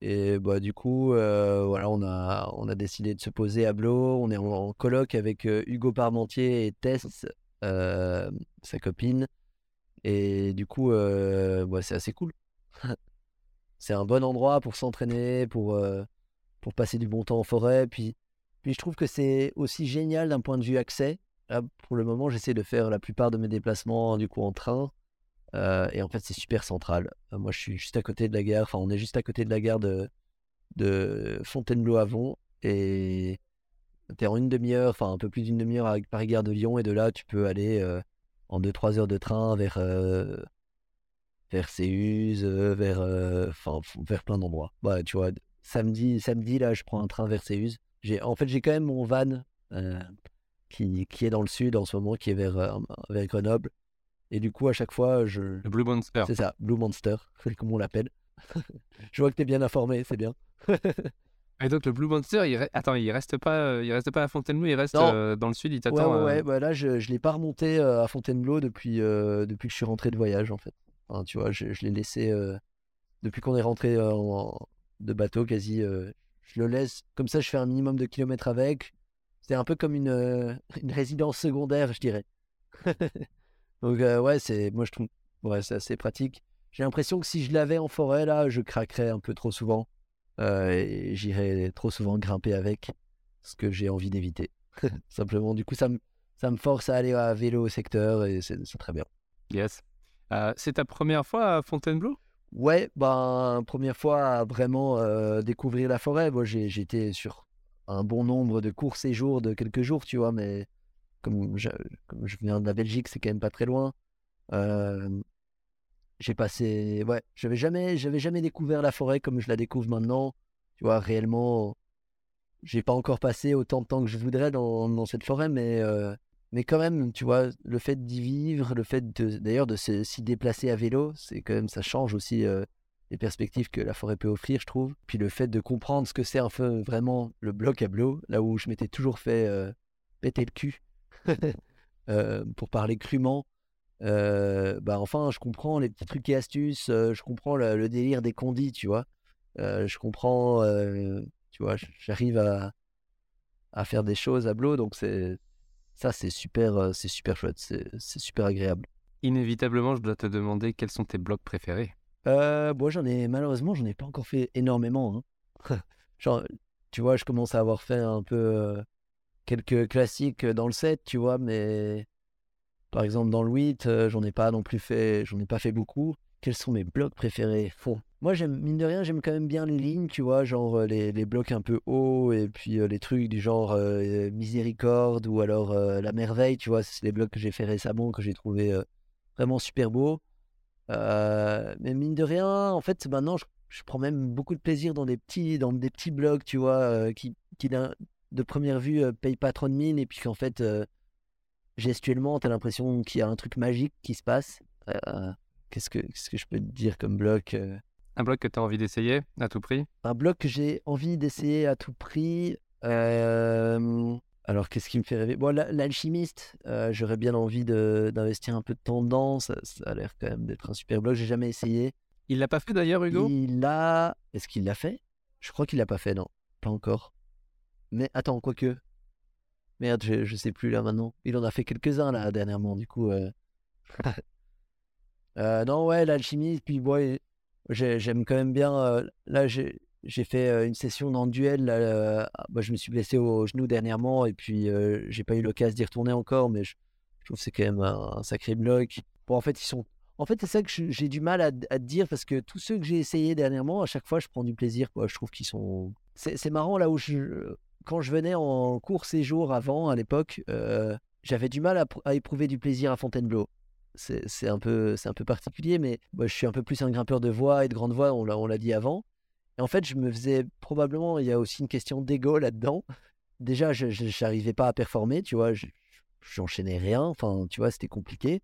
A: Et bah, du coup, euh, voilà, on a, on a décidé de se poser à Blo. On est en, en colloque avec euh, Hugo Parmentier et Tess, sa copine. Et du coup, euh, bah, c'est assez cool. c'est un bon endroit pour s'entraîner, pour, euh, pour passer du bon temps en forêt. Puis, puis je trouve que c'est aussi génial d'un point de vue accès. Pour le moment, j'essaie de faire la plupart de mes déplacements du coup en train. Euh, et en fait, c'est super central. Euh, moi, je suis juste à côté de la gare. Enfin, on est juste à côté de la gare de, de Fontainebleau-Avon. Et tu es en une demi-heure, enfin un peu plus d'une demi-heure avec Paris-Gare de Lyon. Et de là, tu peux aller euh, en 2-3 heures de train vers, euh, vers Séuse, euh, vers, euh, enfin, vers plein d'endroits. Bah, tu vois, samedi, samedi, là, je prends un train vers Séuse. J'ai, en fait, j'ai quand même mon van qui, qui est dans le sud en ce moment, qui est vers, vers Grenoble. Et du coup, à chaque fois, je,
B: Le Blue Monster.
A: c'est ça, Blue Monster, comme on l'appelle. je vois que tu es bien informé, c'est bien.
B: Et donc le Blue Monster, il, re- attends, il reste pas, euh, il reste pas à Fontainebleau, il reste euh, dans le sud, il
A: Ouais,
B: t'attend.
A: ouais,
B: euh,
A: ouais. Bah là, je ne l'ai pas remonté à Fontainebleau depuis, euh, depuis que je suis rentré de voyage, en fait. Enfin, tu vois, je, je l'ai laissé euh, depuis qu'on est rentré en- de bateau, quasi. je le laisse, comme ça, je fais un minimum de kilomètres avec. C'est un peu comme une, une résidence secondaire, je dirais. Donc, ouais, c'est, moi, je trouve, ouais, c'est assez pratique. J'ai l'impression que si je l'avais en forêt, là, je craquerais un peu trop souvent. Euh, et j'irais trop souvent grimper avec, ce que j'ai envie d'éviter. Simplement, du coup, ça me, ça me force à aller à vélo au secteur et c'est très bien.
B: Yes. Euh, c'est ta première fois à Fontainebleau?
A: Ouais, ben, première fois à vraiment euh, découvrir la forêt. Moi, été sur un bon nombre de courts séjours de quelques jours, tu vois, mais comme je, comme je viens de la Belgique, c'est quand même pas très loin. Euh, j'ai passé, ouais, j'avais jamais, j'avais jamais découvert la forêt comme je la découvre maintenant. Tu vois, réellement, j'ai pas encore passé autant de temps que je voudrais dans, cette forêt, mais, euh, mais quand même, tu vois, le fait d'y vivre, le fait d'ailleurs de s'y déplacer à vélo, c'est quand même, ça change aussi euh, les perspectives que la forêt peut offrir, je trouve. Puis le fait de comprendre ce que c'est un vraiment le bloc à bloc, là où je m'étais toujours fait euh, péter le cul, pour parler crûment. Bah enfin, je comprends les petits trucs et astuces, je comprends le, le délire des condits, tu vois? Je comprends, tu vois, j'arrive à, à faire des choses à bloc, donc c'est Ça, c'est super, c'est super chouette, c'est super agréable.
B: Inévitablement, je dois te demander quels sont tes blogs préférés.
A: Euh, moi, j'en ai malheureusement, j'en ai pas encore fait énormément. Hein. Genre, tu vois, je commence à avoir fait un peu quelques classiques dans le set, tu vois, mais par exemple dans le 8, j'en ai pas non plus fait, j'en ai pas fait beaucoup. Quels sont mes blocs préférés? Moi, j'aime mine de rien, j'aime quand même bien les lignes, tu vois, genre les, les blocs un peu hauts et puis les trucs du genre Miséricorde ou alors La Merveille, tu vois, c'est les blocs que j'ai fait récemment que j'ai trouvé vraiment super beaux. mais mine de rien, en fait, maintenant, je, je, prends même beaucoup de plaisir dans des petits, dans des petits blogs, tu vois, qui, qui de première vue payent pas trop de mine et puis qu'en fait gestuellement, tu as l'impression qu'il y a un truc magique qui se passe. Euh, qu'est-ce, que, qu'est-ce que je peux te dire comme bloc euh?
B: Un bloc que tu as envie d'essayer à tout prix?
A: Un bloc que j'ai envie d'essayer à tout prix. Euh, alors, qu'est-ce qui me fait rêver? Bon, L'alchimiste, j'aurais bien envie de, d'investir un peu de temps dedans. Ça, a l'air quand même d'être un super bloc. J'ai jamais essayé.
B: Il l'a pas fait d'ailleurs, Hugo?
A: Il l'a. Est-ce qu'il l'a fait? Je crois qu'il l'a pas fait, non. Pas encore. Mais attends, quoique. Merde, je, sais plus là maintenant. Il en a fait quelques-uns là dernièrement, du coup. Euh... euh, non, ouais, l'alchimie, puis ouais, j'aime quand même bien. Euh, là, j'ai fait une session dans le duel. Là, bah, je me suis blessé au genou dernièrement et puis j'ai pas eu l'occasion d'y retourner encore, mais je, trouve que c'est quand même un, sacré bloc. Bon, en fait, ils sont. En fait, c'est ça que j'ai du mal à, te dire parce que tous ceux que j'ai essayé dernièrement, à chaque fois, je prends du plaisir. Je trouve qu'ils sont. C'est marrant là où je quand je venais en court séjour avant, à l'époque, euh, j'avais du mal à, éprouver du plaisir à Fontainebleau. C'est un, peu, particulier, mais je suis un peu plus un grimpeur de voix et de grande voix, on l'a dit avant. Et en fait, je me faisais probablement, il y a aussi une question d'ego là-dedans. Déjà, je n'arrivais pas à performer, tu vois, j'enchaînais rien, enfin, tu vois, c'était compliqué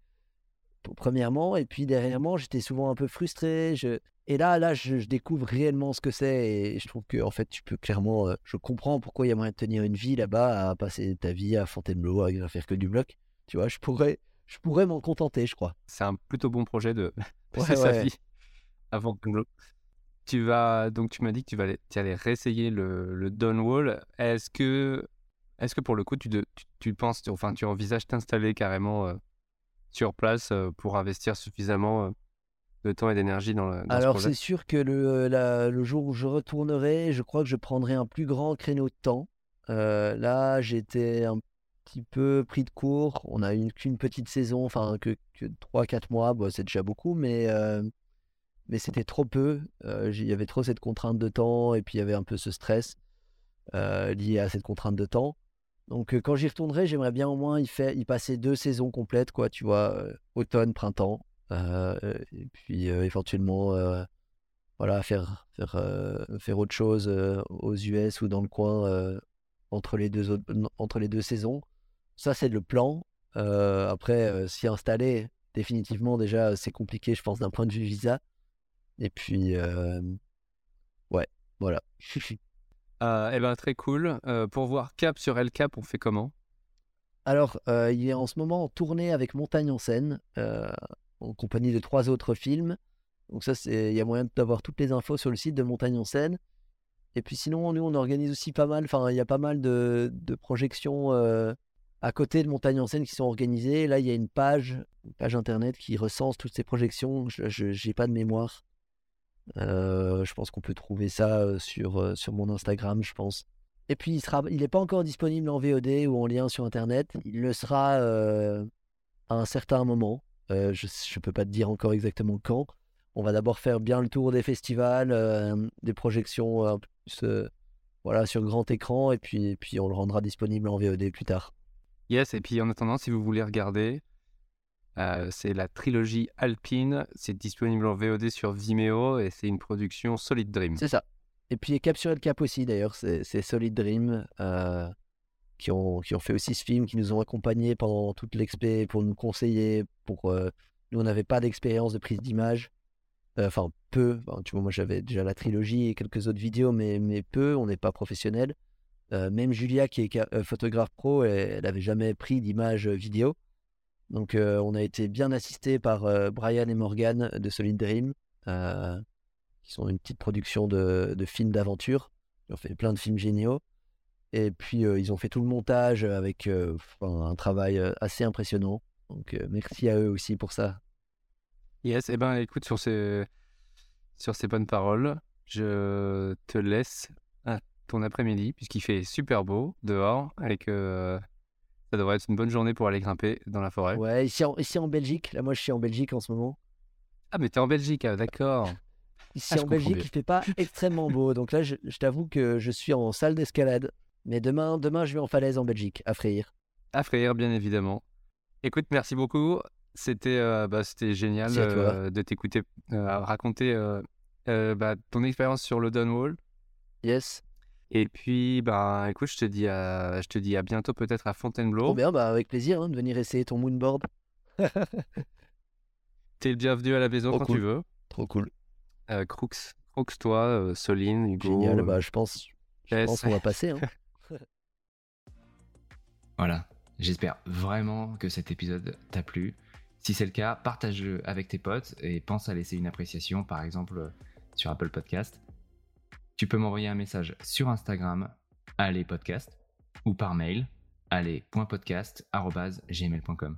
A: premièrement, et puis derrière j'étais souvent un peu frustré. Je... Et là, là, je, découvre réellement ce que c'est, et je trouve que en fait, tu peux clairement, euh, je comprends pourquoi il y a moyen de tenir une vie là-bas, à passer ta vie à Fontainebleau, à faire que du bloc. Tu vois, je pourrais, je pourrais m'en contenter, je crois.
B: C'est un plutôt bon projet de passer sa vie à Fontainebleau. Tu vas, donc tu m'as dit que tu vas aller, tu allais réessayer le, le Wall. Est-ce que, est-ce que pour le coup, tu, tu, penses, enfin, tu envisages t'installer carrément euh, sur place pour investir suffisamment de temps et d'énergie dans, le,
A: Alors, c'est sûr que le, le, jour où je retournerai, je crois que je prendrai un plus grand créneau de temps. là, j'étais un petit peu pris de court. On a eu qu'une petite saison, enfin que, que 3-4 mois, bon, c'est déjà beaucoup, mais, mais c'était trop peu. Il y avait trop cette contrainte de temps et puis il y avait un peu ce stress lié à cette contrainte de temps. Donc quand j'y retournerai, j'aimerais bien au moins y, faire, y passer deux saisons complètes, quoi, tu vois, automne, printemps, et puis éventuellement, voilà, faire, faire, faire autre chose aux US ou dans le coin entre, les deux entre les deux saisons. Ça, c'est le plan. après, s'y installer, définitivement, déjà, c'est compliqué, je pense, d'un point de vue visa. Et puis, ouais, voilà.
B: Euh, eh ben, très cool. Euh, pour voir Cap sur El Cap, on fait comment?
A: Alors, euh, il est en ce moment en tournée avec Montagne en scène, en compagnie de trois autres films. Donc ça, il y a moyen d'avoir toutes les infos sur le site de Montagne en scène. Et puis sinon, nous, on organise aussi pas mal, enfin, il y a pas mal de, de projections à côté de Montagne en scène qui sont organisées. Là, il y a une page, une page internet qui recense toutes ces projections. Je n'ai pas de mémoire. Euh, je pense qu'on peut trouver ça sur, sur mon Instagram, je pense. Et puis, il sera, il n'est pas encore disponible en VOD ou en lien sur Internet. Il le sera à un certain moment. je ne peux pas te dire encore exactement quand. On va d'abord faire bien le tour des festivals, des projections voilà, sur grand écran, et puis, et puis on le rendra disponible en VOD plus tard.
B: Yes, et puis en attendant, si vous voulez regarder, euh, c'est la trilogie Alpine. C'est disponible en VOD sur Vimeo et c'est une production Solid Dream.
A: C'est ça. Et puis Capture le Cap aussi d'ailleurs, c'est Solid Dream euh, qui, ont, qui ont fait aussi ce film, qui nous ont accompagnés pendant toute l'expé pour nous conseiller. Pour, euh, nous, on n'avait pas d'expérience de prise d'image. Enfin, peu. tu vois, moi j'avais déjà la trilogie et quelques autres vidéos, mais, mais peu, on n'est pas professionnel. même Julia, qui est photographe pro, elle n'avait jamais pris d'image vidéo. Donc, euh, on a été bien assisté par euh, Brian et Morgan de Solid Dream, euh, qui sont une petite production de, films d'aventure. Ils ont fait plein de films géniaux. Et puis, ils ont fait tout le montage avec un travail assez impressionnant. Donc, merci à eux aussi pour ça.
B: Yes, et eh ben écoute, sur ces, sur ces bonnes paroles, je te laisse à ton après-midi, puisqu'il fait super beau dehors, que ça devrait être une bonne journée pour aller grimper dans la forêt.
A: Ouais, ici en, ici en Belgique, là moi je suis en Belgique en ce moment.
B: Ah, mais t'es en Belgique, ah, d'accord.
A: Ici ah, en Belgique, il fait pas extrêmement beau, donc là je, je t'avoue que je suis en salle d'escalade. Mais demain, demain, je vais en falaise en Belgique, à Freyr.
B: À Freyr, bien évidemment. Écoute, merci beaucoup. C'était euh, bah, génial euh, de t'écouter euh, raconter bah, ton expérience sur le Dunwall.
A: Yes.
B: Et puis, bah, écoute, je te dis à, je te dis à bientôt peut-être à Fontainebleau.
A: Trop bien, bah, avec plaisir hein, de venir essayer ton moonboard.
B: T'es le bienvenu à la maison quand tu veux.
A: Trop cool.
B: Crooks, Crooks, toi, Soline, Hugo.
A: Génial, bah, je pense, je pense qu'on va passer. Hein.
C: voilà, j'espère vraiment que cet épisode t'a plu. Si c'est le cas, partage-le avec tes potes et pense à laisser une appréciation, par exemple sur Apple Podcast. Tu peux m'envoyer un message sur Instagram, allez podcast, ou par mail, allez.podcast.gmail.com.